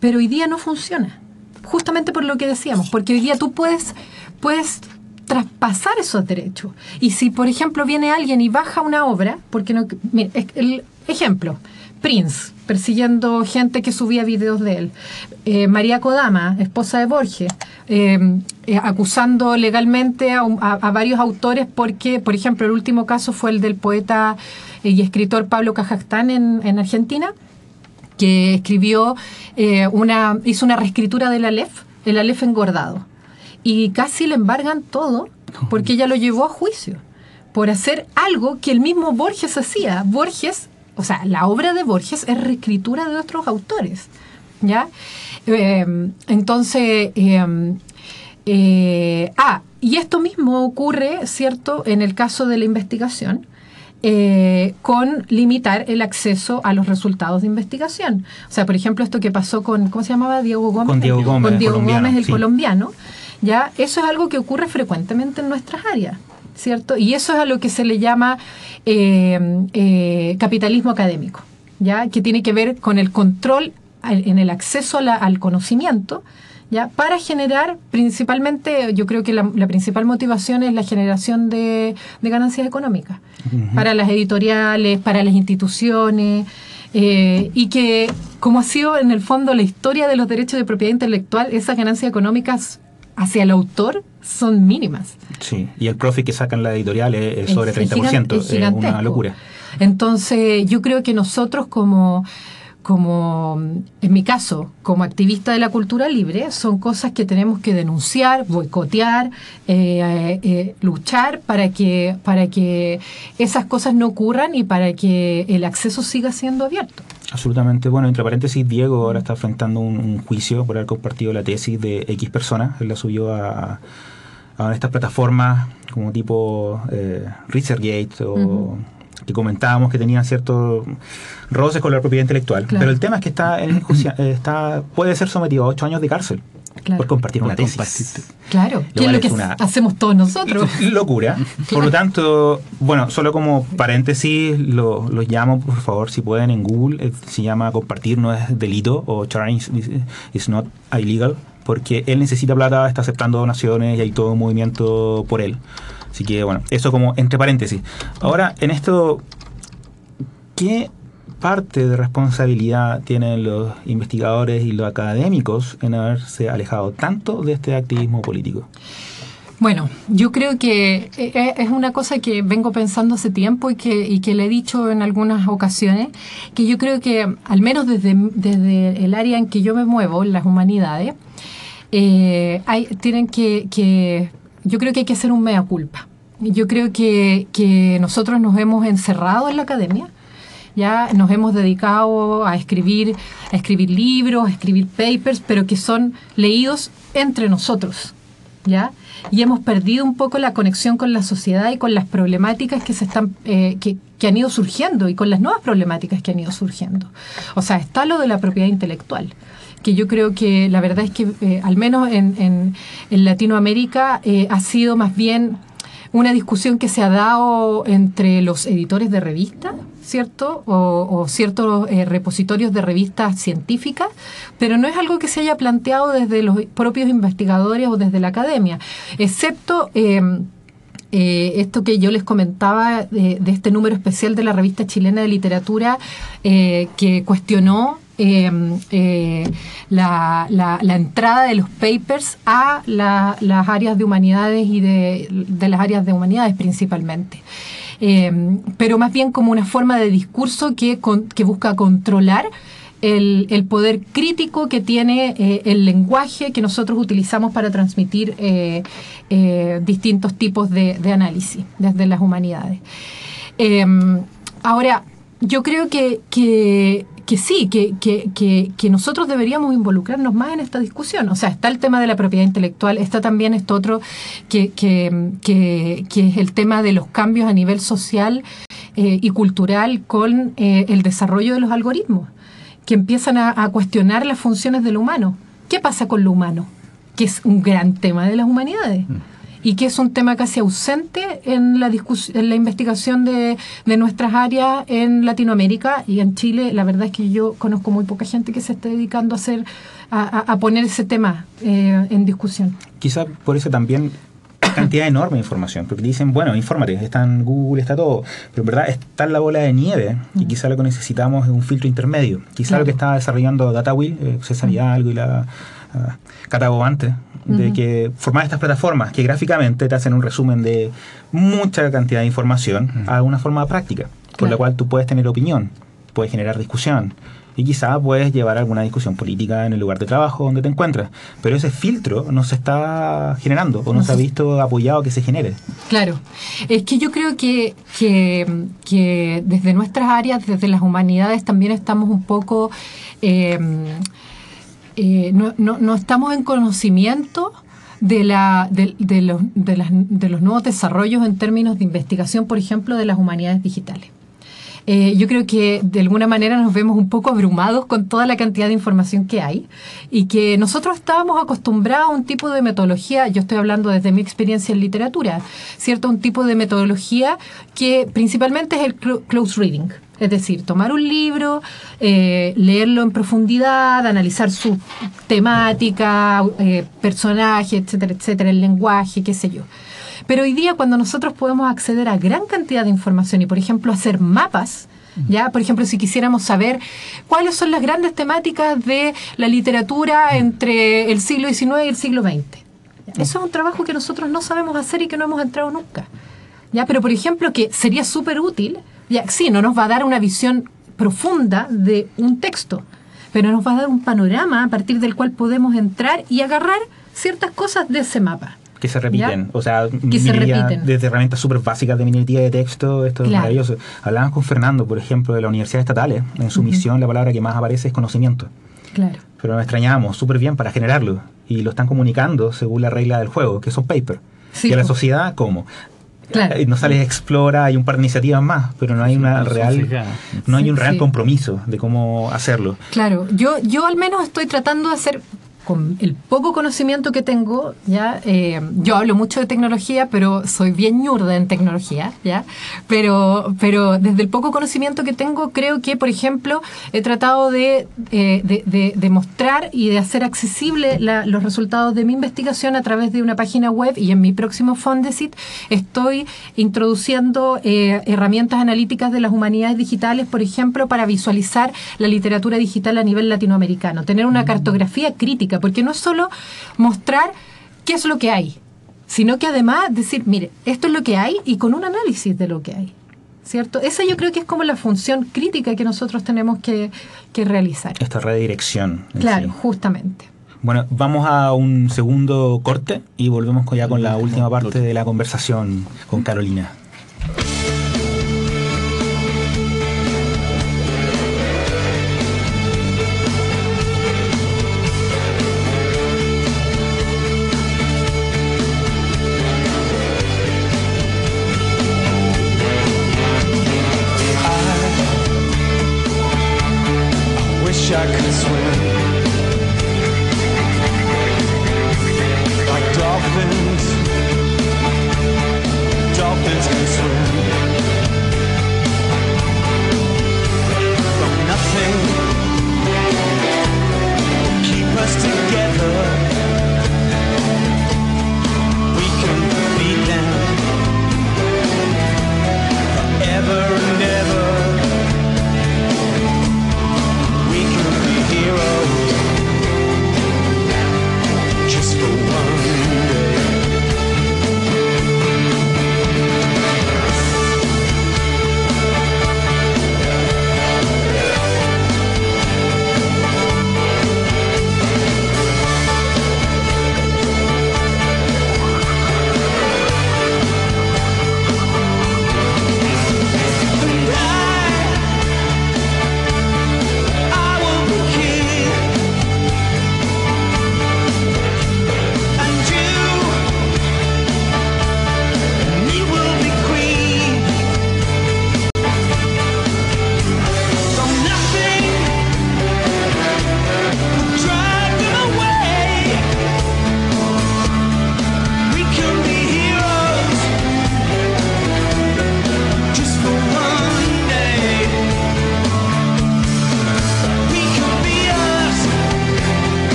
pero hoy día no funciona justamente por lo que decíamos, porque hoy día tú puedes, puedes traspasar esos derechos. Y si, por ejemplo, viene alguien y baja una obra, porque no, mire, el ejemplo, Prince, persiguiendo gente que subía videos de él. Eh, María Kodama, esposa de Borges, eh, eh, acusando legalmente a, un- a- a varios autores porque, por ejemplo, el último caso fue el del poeta y escritor Pablo Cajastán en, en Argentina, que escribió una, hizo una reescritura del Aleph, el Aleph engordado. Y casi le embargan todo porque ella lo llevó a juicio por hacer algo que el mismo Borges hacía. Borges, o sea, la obra de Borges es reescritura de otros autores. ¿Ya? Eh, entonces, eh, eh, ah, y esto mismo ocurre, ¿cierto?, en el caso de la investigación, eh, con limitar el acceso a los resultados de investigación. O sea, por ejemplo, esto que pasó con, ¿cómo se llamaba? Diego Gómez. Con Diego Gómez, Con Diego Gómez, el sí. colombiano. ¿ya? Eso es algo que ocurre frecuentemente en nuestras áreas. ¿Cierto? Y eso es a lo que se le llama eh, eh, capitalismo académico, ¿ya? Que tiene que ver con el control al- en el acceso a la- al conocimiento, ¿ya? Para generar, principalmente, yo creo que la, la principal motivación es la generación de, de ganancias económicas para las editoriales, para las instituciones, eh, y que, como ha sido en el fondo la historia de los derechos de propiedad intelectual, esas ganancias económicas hacia el autor son mínimas. Sí, y el profit que sacan la editorial es, es sobre Es 30%, gigan- es es una locura. Entonces, yo creo que nosotros como, como, en mi caso, como activista de la cultura libre, son cosas que tenemos que denunciar, boicotear, eh, eh, luchar para que, para que esas cosas no ocurran y para que el acceso siga siendo abierto. Absolutamente. Bueno, entre paréntesis, Diego ahora está enfrentando un, un juicio por haber compartido la tesis de X personas. Él la subió a, a estas plataformas como tipo eh, ResearchGate o Ujú. que comentábamos que tenían ciertos roces con la propiedad intelectual. Claro. Pero el tema es que está, en eh, está puede ser sometido a ocho años de cárcel Claro. por compartir Por una tesis. Claro, que es cual lo es que una- hacemos todos nosotros. Locura. Por lo tanto, bueno, solo como paréntesis, lo- los llamo, por favor, si pueden, en Google. eh, Se llama compartir no es delito o sharing is, is not illegal, porque él necesita plata, está aceptando donaciones y hay todo un movimiento por él. Así que, bueno, eso como entre paréntesis. Ahora, en esto, ¿qué parte de responsabilidad tienen los investigadores y los académicos en haberse alejado tanto de este activismo político? Bueno, yo creo que eh, eh, es una cosa que vengo pensando hace tiempo y que, y que le he dicho en algunas ocasiones, que yo creo que al menos desde, desde el área en que yo me muevo, las humanidades, eh, hay, tienen que, que, yo creo que hay que hacer un mea culpa. Yo creo que, que nosotros nos hemos encerrado en la academia, ya nos hemos dedicado a escribir, a escribir libros, a escribir papers, pero que son leídos entre nosotros, ¿ya? Y hemos perdido un poco la conexión con la sociedad y con las problemáticas que se están, eh, que, que han ido surgiendo y con las nuevas problemáticas que han ido surgiendo. O sea, está lo de la propiedad intelectual que yo creo que la verdad es que eh, al menos en, en- Latinoamérica eh, ha sido más bien una discusión que se ha dado entre los editores de revistas, ¿cierto? O, ciertos eh, repositorios de revistas científicas, pero no es algo que se haya planteado desde los propios investigadores o desde la academia, excepto... eh, eh, esto que yo les comentaba de, este número especial de la revista chilena de literatura eh, que cuestionó eh, eh, la, la, la, entrada de los papers a la, las áreas de humanidades y de, las áreas de humanidades principalmente. Eh, pero más bien como una forma de discurso que, busca controlar el, poder crítico que tiene eh, el lenguaje que nosotros utilizamos para transmitir eh, eh, distintos tipos de, análisis desde las humanidades. ahora, yo creo que, que sí, que, que, que, nosotros deberíamos involucrarnos más en esta discusión. O sea, está el tema de la propiedad intelectual, está también esto otro que, es el tema de los cambios a nivel social y cultural con el desarrollo de los algoritmos que empiezan a, a, cuestionar las funciones del humano. ¿Qué pasa con lo humano? Que es un gran tema de las humanidades. Mm. Y que es un tema casi ausente en la, en la investigación de, de, nuestras áreas en Latinoamérica y en Chile. La verdad es que yo conozco muy poca gente que se esté dedicando a hacer a, a poner ese tema eh, en discusión. Quizá por eso también cantidad enorme de información, porque dicen, bueno, infórmate, está en Google, está todo, pero en verdad está en la bola de nieve y quizá lo que necesitamos es un filtro intermedio. Quizá claro. lo que está desarrollando DataWheel, eh, César Hidalgo y la Catago antes, de que formar estas plataformas que gráficamente te hacen un resumen de mucha cantidad de información a una forma práctica, por claro. la cual tú puedes tener opinión, puedes generar discusión, y quizá puedes llevar alguna discusión política en el lugar de trabajo donde te encuentras. Pero ese filtro no se está generando o no, no se ha visto apoyado que se genere. Claro, es que yo creo que, que, que desde nuestras áreas, desde las humanidades, también estamos un poco... Eh, eh, no, no, estamos en conocimiento de, la, de, los, de los nuevos desarrollos en términos de investigación, por ejemplo, de las humanidades digitales eh, yo creo que de alguna manera nos vemos un poco abrumados con toda la cantidad de información que hay y que nosotros estábamos acostumbrados a un tipo de metodología, yo estoy hablando desde mi experiencia en literatura, ¿cierto? Un tipo de metodología que principalmente es el close reading. Es decir, tomar un libro, eh, leerlo en profundidad, analizar su temática, eh, personaje, etcétera, etcétera, el lenguaje, qué sé yo. Pero hoy día cuando nosotros podemos acceder a gran cantidad de información y, por ejemplo, hacer mapas, ya, por ejemplo, si quisiéramos saber cuáles son las grandes temáticas de la literatura entre el siglo XIX y el siglo XX. Eso es un trabajo que nosotros no sabemos hacer y que no hemos entrado nunca. Ya, pero por ejemplo, que sería súper útil, ya, sí, no nos va a dar una visión profunda de un texto, pero nos va a dar un panorama a partir del cual podemos entrar y agarrar ciertas cosas de ese mapa que se repiten. ¿Ya? O sea, que se repiten. desde herramientas súper básicas de minería de texto, esto es claro. maravilloso. Hablábamos con Fernando, por ejemplo, de la Universidad Estatales. En su uh -huh. misión, la palabra que más aparece es conocimiento. Claro. Pero nos extrañamos súper bien para generarlo. Y lo están comunicando según la regla del juego, que son paper. Sí, y a la sociedad, ¿cómo? Claro. No sales Explora, hay un par de iniciativas más, pero no hay una real, no hay un real compromiso de cómo hacerlo. Claro, yo, yo al menos estoy tratando de hacer con el poco conocimiento que tengo, ya eh, yo hablo mucho de tecnología, pero soy bien ñurda en tecnología, ya, pero, pero desde el poco conocimiento que tengo, creo que, por ejemplo, he tratado de, eh, de, de, de mostrar y de hacer accesible la, los resultados de mi investigación a través de una página web y en mi próximo Fondesit estoy introduciendo eh, herramientas analíticas de las humanidades digitales, por ejemplo, para visualizar la literatura digital a nivel latinoamericano, tener una cartografía crítica porque no es solo mostrar qué es lo que hay, sino que además decir, mire, esto es lo que hay y con un análisis de lo que hay. ¿Cierto? Esa yo creo que es como la función crítica que nosotros tenemos que, que realizar. Esta redirección. Claro, sí. justamente. Bueno, vamos a un segundo corte y volvemos ya con la última parte de la conversación con Carolina.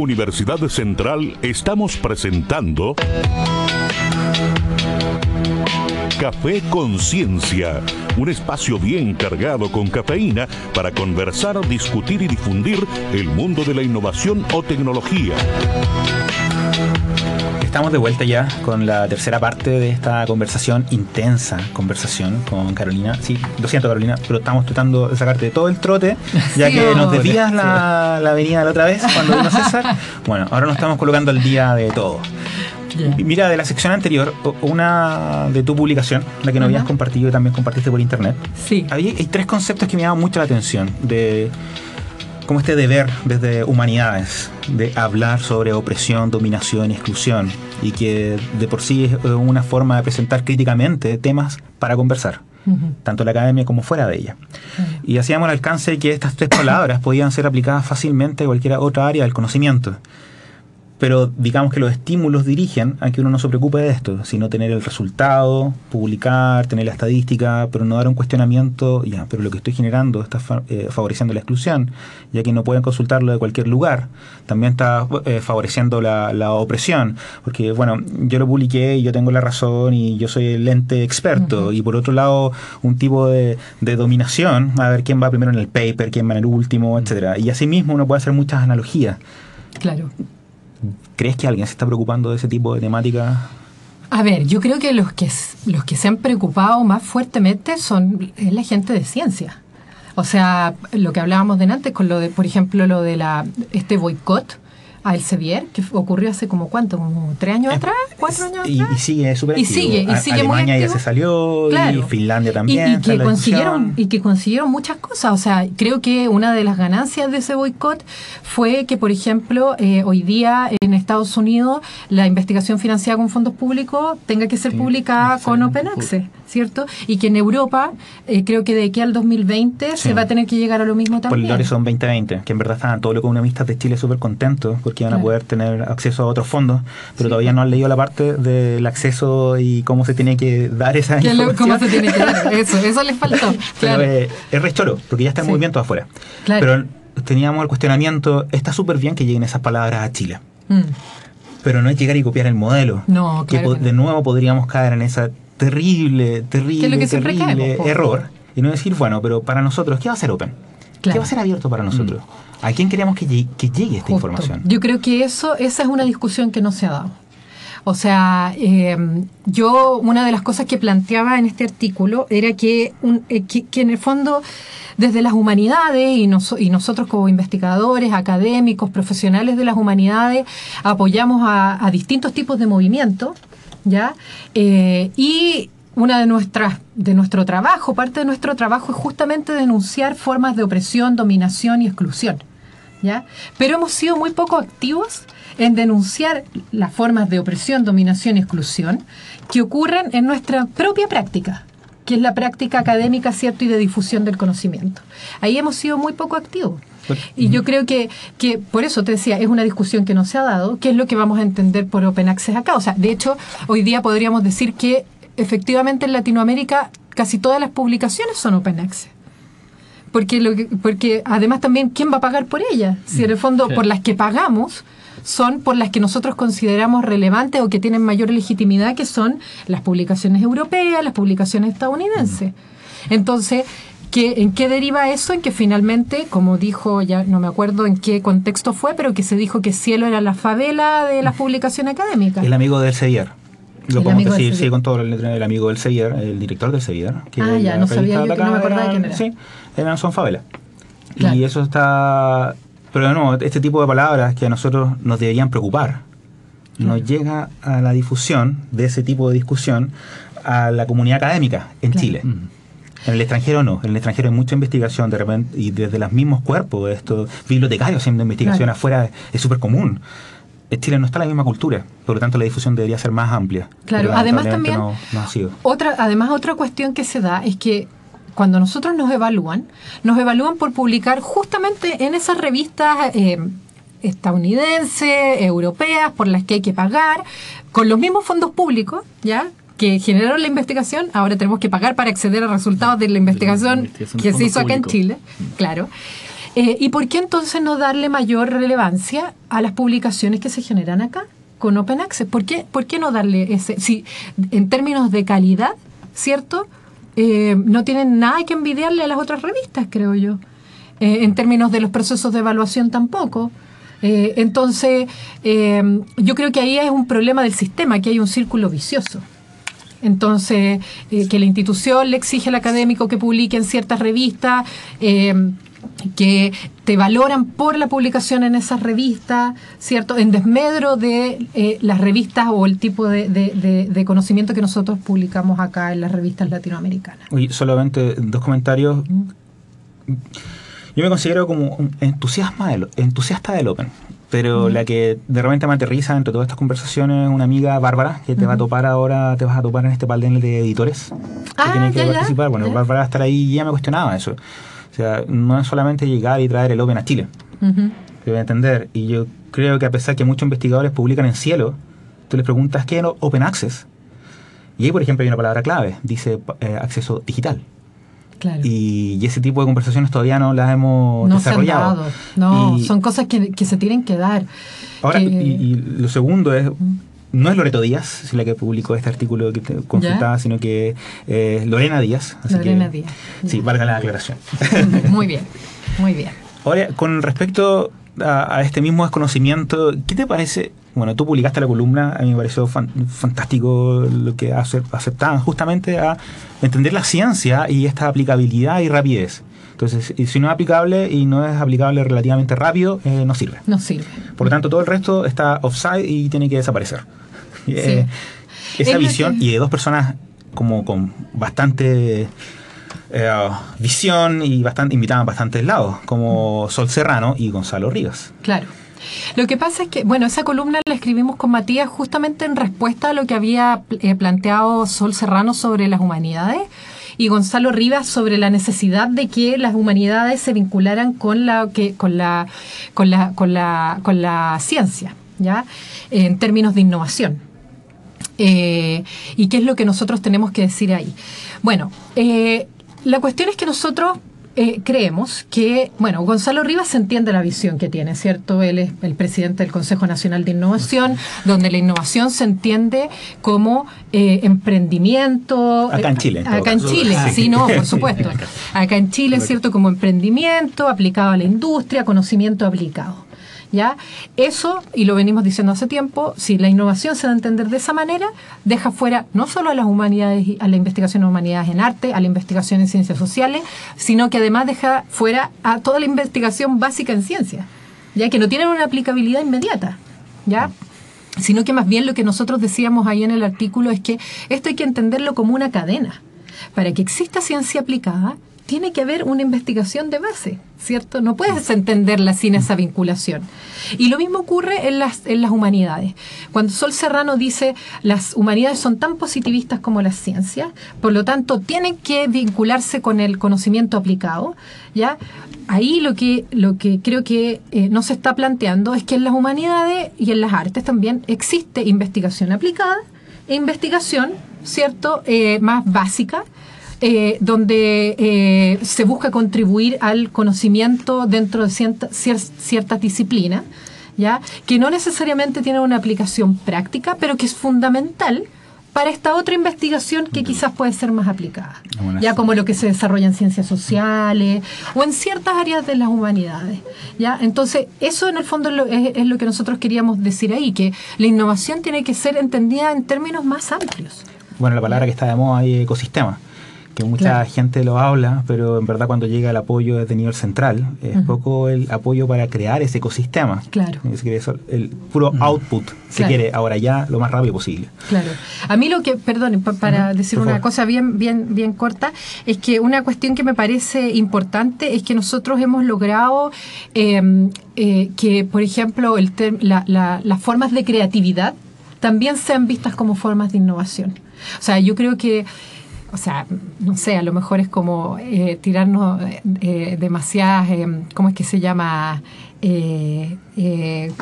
Universidad Central estamos presentando Café Conciencia, un espacio bien cargado con cafeína para conversar, discutir y difundir el mundo de la innovación o tecnología. Estamos de vuelta ya con la tercera parte de esta conversación, intensa conversación con Carolina. Sí, lo siento Carolina, pero estamos tratando de sacarte de todo el trote, ya Sí, que nos desvías la, la avenida la otra vez cuando vino César. Bueno, ahora nos estamos colocando al día de todo. Mira, de la sección anterior, una de tu publicación, la que nos habías compartido y también compartiste por internet, Sí. había, hay tres conceptos que me llaman mucho la atención de como este deber desde humanidades de hablar sobre opresión, dominación y exclusión y que de por sí es eh, una forma de presentar críticamente temas para conversar, tanto en la academia como fuera de ella. Y hacíamos el alcance de que estas tres palabras podían ser aplicadas fácilmente a cualquier otra área del conocimiento. Pero digamos que los estímulos dirigen a que uno no se preocupe de esto, sino tener el resultado, publicar, tener la estadística, pero no dar un cuestionamiento, ya, pero lo que estoy generando está fa- eh, favoreciendo la exclusión, ya que no pueden consultarlo de cualquier lugar. También está eh, favoreciendo la, la opresión, porque bueno, yo lo publiqué y yo tengo la razón y yo soy el ente experto, y por otro lado, un tipo de, de dominación, a ver quién va primero en el paper, quién va en el último, etcétera Y asimismo uno puede hacer muchas analogías. Claro. ¿Crees que alguien se está preocupando de ese tipo de temática? A ver, yo creo que los que los que se han preocupado más fuertemente son es la gente de ciencia. O sea, lo que hablábamos de antes con lo de, por ejemplo, lo de la este boicot a Elsevier, que ocurrió hace como cuánto, como tres años atrás, cuatro años y, atrás. y sigue súper Y activo. sigue, y sigue muy Alemania ya se salió Claro. y Finlandia Y- también. Y, que consiguieron, y que consiguieron muchas cosas. O sea, creo que una de las ganancias de ese boicot fue que, por ejemplo, eh, hoy día en Estados Unidos la investigación financiada con fondos públicos tenga que ser Sí, publicada con. Open Access, ¿cierto? Y que en Europa, eh, creo que de aquí al 2020 Sí. se va a tener que llegar a lo mismo Por el también. Horizon 2020, que en verdad estaban todos los economistas de Chile súper contentos porque a Claro. poder tener acceso a otros fondos, pero todavía no han leído la parte del acceso y cómo se tiene que dar esa Que información. ¿Cómo se tiene que dar? Eso, eso les faltó. Pero Claro. eh, es re choro, porque ya está el Sí. movimiento afuera. Claro. Pero teníamos el cuestionamiento, está súper bien que lleguen esas palabras a Chile, Mm. pero no es llegar y copiar el modelo. No, que claro po- que no. de nuevo podríamos caer en esa terrible, terrible, Que lo que terrible caemos, error. Y no decir, bueno, pero para nosotros, ¿qué va a ser Open? ¿Qué Claro. va a ser abierto para nosotros? ¿A quién queremos que llegue, que llegue esta Justo. información? Yo creo que eso, esa es una discusión que no se ha dado. O sea, eh, yo una de las cosas que planteaba en este artículo era que, un- eh, que, que en el fondo desde las humanidades y, noso- y nosotros como investigadores, académicos, profesionales de las humanidades, apoyamos a, a distintos tipos de movimientos, ¿ya? Eh, y una de nuestras de nuestro trabajo, parte de nuestro trabajo es justamente denunciar formas de opresión, dominación y exclusión. ¿Ya? Pero hemos sido muy poco activos en denunciar las formas de opresión, dominación y exclusión que ocurren en nuestra propia práctica, que es la práctica académica, ¿cierto? Y de difusión del conocimiento. Ahí hemos sido muy poco activos. Y yo creo que, que, por eso te decía, es una discusión que no se ha dado, que es lo que vamos a entender por Open Access acá. O sea, de hecho, hoy día podríamos decir que efectivamente en Latinoamérica casi todas las publicaciones son Open Access. Porque, lo que- porque además también, ¿quién va a pagar por ellas? Si en el fondo, Sí. por las que pagamos, son por las que nosotros consideramos relevantes o que tienen mayor legitimidad, que son las publicaciones europeas, las publicaciones estadounidenses. Entonces, ¿qué, ¿en qué deriva eso? En que finalmente, como dijo, ya no me acuerdo en qué contexto fue, pero que se dijo que Cielo era la favela de la publicación académica. El amigo del Sevier. Lo podemos del decir, sí, con todo el, el amigo del Sevier, el director del Sevier. que Ah, ya, la no sabía yo que no me de acordaba eran- quién era. Sí, eran son favela. Claro. Y eso está... Pero no, este tipo de palabras que a nosotros nos deberían preocupar, nos llega a la difusión de ese tipo de discusión a la comunidad académica en Claro. Chile. En el extranjero no, en el extranjero hay mucha investigación de repente y desde los mismos cuerpos, estos bibliotecarios haciendo investigación Claro. afuera es súper común. En Chile no está la misma cultura, por lo tanto la difusión debería ser más amplia. Claro, pero además también- No, no ha sido. Otra, además, otra cuestión que se da es que cuando nosotros nos evalúan, nos evalúan por publicar justamente en esas revistas eh, estadounidenses, europeas, por las que hay que pagar, con los mismos fondos públicos, ¿ya? que generaron la investigación, ahora tenemos que pagar para acceder a resultados de la investigación que se hizo acá en. Chile, claro. Eh, ¿Y por qué entonces no darle mayor relevancia a las publicaciones que se generan acá con Open Access? ¿Por qué, por qué no darle ese? Si en términos de calidad, ¿cierto? Eh, no tienen nada que envidiarle a las otras revistas, creo yo. Eh, en términos de los procesos de evaluación tampoco. Entonces, yo creo que ahí es un problema del sistema, que hay un círculo vicioso. Entonces, que la institución le exige al académico que publique en ciertas revistas, que te valoran por la publicación en esas revistas, ¿cierto? En desmedro de eh, las revistas o el tipo de, de- de- de conocimiento que nosotros publicamos acá en las revistas latinoamericanas. Oye, solamente dos comentarios. Yo me considero como un entusiasma del, entusiasta del Open, pero la que de repente me aterriza entre todas estas conversaciones es una amiga Bárbara, que te va a topar ahora, te vas a topar en este panel de editores que Ah, tienen que ya, participar. Bueno, ya. Bárbara va a estar ahí y ya me cuestionaba eso. Sea, no es solamente llegar y traer el Open a Chile, Ujú. debe entender. Y yo creo que a pesar que muchos investigadores publican en cielo, tú les preguntas qué es Open Access. Y ahí, por ejemplo, hay una palabra clave, dice eh, acceso digital. Claro. Y, y ese tipo de conversaciones todavía no las hemos no se han desarrollado. dado. No, Y son cosas que, que se tienen que dar. ahora, que- y, y lo segundo es, no es Loreto Díaz, la que publicó este artículo que te consultaba, sino que eh, Lorena Díaz. así Lorena que- Díaz. Sí, Ya. valga la aclaración. Muy bien, muy bien. Ahora, con respecto a, a este mismo desconocimiento, ¿qué te parece? Bueno, tú publicaste la columna, a mí me pareció fan- fantástico lo que acep- aceptaban justamente a entender la ciencia y esta aplicabilidad y rapidez. Entonces, si no es aplicable y no es aplicable relativamente rápido, eh, no sirve. No sirve. Por lo tanto, todo el resto está offside y tiene que desaparecer. Eh, esa Es visión que- y de dos personas como con bastante eh, visión y bastante invitaban bastantes lados, como Sol Serrano y Gonzalo Rivas. Claro. Lo que pasa es que, bueno, esa columna la escribimos con Matías justamente en respuesta a lo que había eh, planteado Sol Serrano sobre las humanidades y Gonzalo Rivas sobre la necesidad de que las humanidades se vincularan con la que con la con la con la con la ciencia, ¿ya? En términos de innovación. Eh, ¿Y qué es lo que nosotros tenemos que decir ahí? Bueno, eh, la cuestión es que nosotros eh, creemos que, bueno, Gonzalo Rivas se entiende la visión que tiene, ¿cierto? Él es el presidente del Consejo Nacional de Innovación, donde la innovación se entiende como eh, emprendimiento. Acá en Chile, en Acá en. Chile, Sí. sí, no, por supuesto. Acá en Chile, ¿cierto? Como emprendimiento aplicado a la industria, conocimiento aplicado. ¿Ya? Eso, y lo venimos diciendo hace tiempo, si la innovación se da a entender de esa manera, deja fuera no solo a las humanidades, a la investigación en humanidades en arte, a la investigación en ciencias sociales, sino que además deja fuera a toda la investigación básica en ciencia, ya que no tienen una aplicabilidad inmediata. ¿Ya? sino que más bien lo que nosotros decíamos ahí en el artículo es que esto hay que entenderlo como una cadena. Para que exista ciencia aplicada, tiene que haber una investigación de base, ¿cierto? No puedes entenderla sin esa vinculación. Y lo mismo ocurre en las, en las humanidades. Cuando Sol Serrano dice las humanidades son tan positivistas como las ciencias, por lo tanto tienen que vincularse con el conocimiento aplicado, ¿ya? Ahí lo que, lo que creo que eh, no se está planteando es que en las humanidades y en las artes también existe investigación aplicada e investigación, ¿cierto?, Eh, más básica, eh, donde eh, se busca contribuir al conocimiento dentro de cierta- cier- ciertas disciplinas, ¿ya? que no necesariamente tiene una aplicación práctica, pero que es fundamental para esta otra investigación que quizás puede ser más aplicada, ya como lo que se desarrolla en ciencias sociales o en ciertas áreas de las humanidades. ¿ya? Entonces, eso en el fondo es lo, es- es lo que nosotros queríamos decir ahí, que la innovación tiene que ser entendida en términos más amplios. Bueno, la palabra que está de moda ahí es ecosistema, que mucha Claro. gente lo habla, pero en verdad cuando llega el apoyo desde nivel central, es poco el apoyo para crear ese ecosistema. Claro. Es el puro output se Claro. quiere ahora ya lo más rápido posible. Claro. A mí lo que, perdón, pa- para decir por una favor. cosa bien, bien, bien corta, es que una cuestión que me parece importante es que nosotros hemos logrado eh, eh, que, por ejemplo, el ter- la- la- las formas de creatividad también sean vistas como formas de innovación. O sea, yo creo que o sea, no sé, a lo mejor es como eh, tirarnos eh, demasiadas, eh, ¿cómo es que se llama? Eh, eh,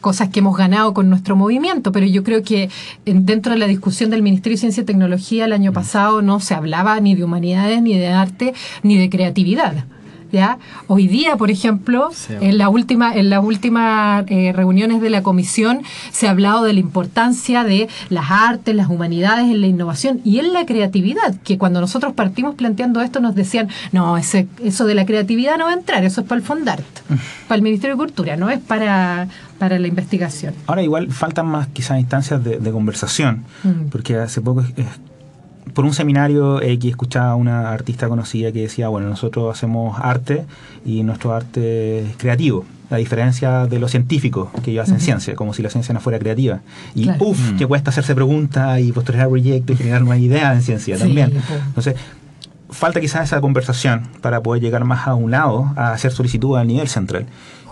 cosas que hemos ganado con nuestro movimiento, pero yo creo que en- dentro de la discusión del Ministerio de Ciencia y Tecnología el año pasado no se hablaba ni de humanidades, ni de arte, ni de creatividad. ¿Ya? Hoy día, por ejemplo, en la última, en las últimas eh, reuniones de la comisión se ha hablado de la importancia de las artes, las humanidades en la innovación y en la creatividad, que cuando nosotros partimos planteando esto nos decían, no, ese, eso de la creatividad no va a entrar, eso es para el Fondart, para el Ministerio de Cultura, no es para, para la investigación. Ahora igual faltan más quizás instancias de, de conversación, Mm. porque hace poco es- es- por un seminario X escuchaba a una artista conocida que decía, bueno, nosotros hacemos arte y nuestro arte es creativo, a diferencia de los científicos que ellos hacen ciencia, como si la ciencia no fuera creativa. Y Claro. uff, que cuesta hacerse preguntas y postergar proyectos y generar nuevas ideas en ciencia Sí, también. Entonces, falta quizás esa conversación para poder llegar más a un lado, a hacer solicitud al nivel central.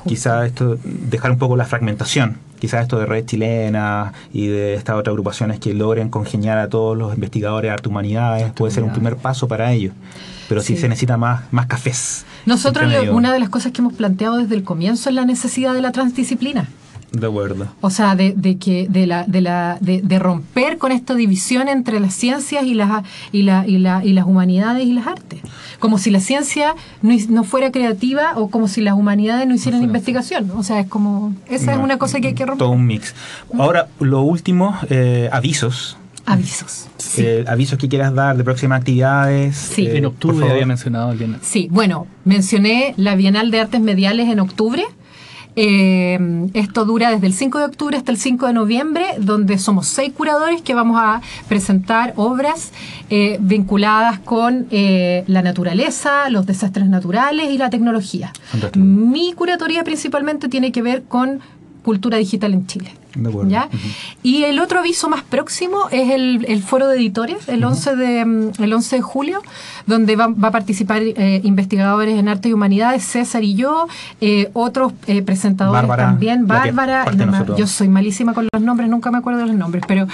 Quizás esto, dejar un poco la fragmentación, quizás esto de red chilena y de estas otras agrupaciones que logren congeniar a todos los investigadores de arte humanidades, puede ser un primer paso para ello. Pero sí, Sí. se necesita más, más cafés. Nosotros una de las cosas que hemos planteado desde el comienzo es la necesidad de la transdisciplina. De acuerdo. O sea, de, de que de la, de, la, de, de romper con esta división entre las ciencias y las y la, y la, y las humanidades y las artes. Como si la ciencia no, fuera creativa o como si las humanidades no hicieran investigación. O sea, es como esa es una cosa que hay que romper. Todo un mix. Ahora, lo último, eh, avisos. Avisos. Sí. Eh, avisos que quieras dar de próximas actividades. Sí. eh, en octubre había mencionado. Sí, bueno, mencioné la Bienal de Artes Mediales en octubre. Eh, esto dura desde el 5 de octubre hasta el 5 de noviembre, donde somos seis curadores que vamos a presentar obras eh, vinculadas con eh, la naturaleza, los desastres naturales y la tecnología. Fantástico. Mi curatoría principalmente tiene que ver con cultura digital en Chile. De acuerdo. ¿Ya? Y el otro aviso más próximo es el, el foro de editores, el 11 de, mm, el 11 de julio, donde va, va a participar eh, investigadores en arte y humanidades, César y yo, eh, otros eh, presentadores Bárbara, también, Bárbara, no yo soy malísima con los nombres, nunca me acuerdo de los nombres, pero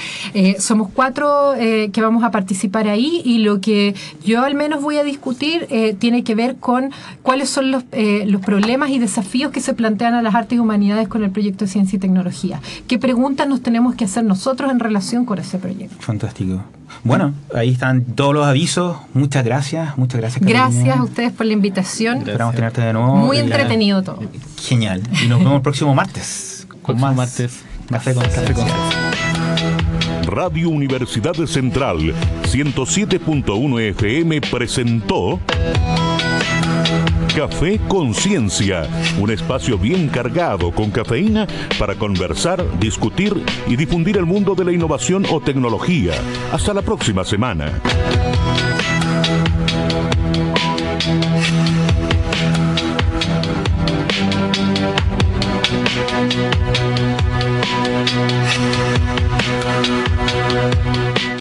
somos cuatro que vamos a participar ahí y lo que yo al menos voy a discutir tiene que ver con cuáles son los, los problemas y desafíos que se plantean a las artes y humanidades con el proyecto de ciencia y tecnología. ¿Qué preguntas nos tenemos que hacer nosotros en relación con ese proyecto? Fantástico. Bueno, ahí están todos los avisos. Muchas gracias, muchas gracias. Carolina. Gracias a ustedes por la invitación. Esperamos tenerte de nuevo. Muy entretenido todo. Genial. Y nos vemos el próximo martes. Con Próximo más martes. Café con Café con Radio Universidad Central 107.1 FM presentó Café Conciencia, un espacio bien cargado con cafeína para conversar, discutir y difundir el mundo de la innovación o tecnología. Hasta la próxima semana.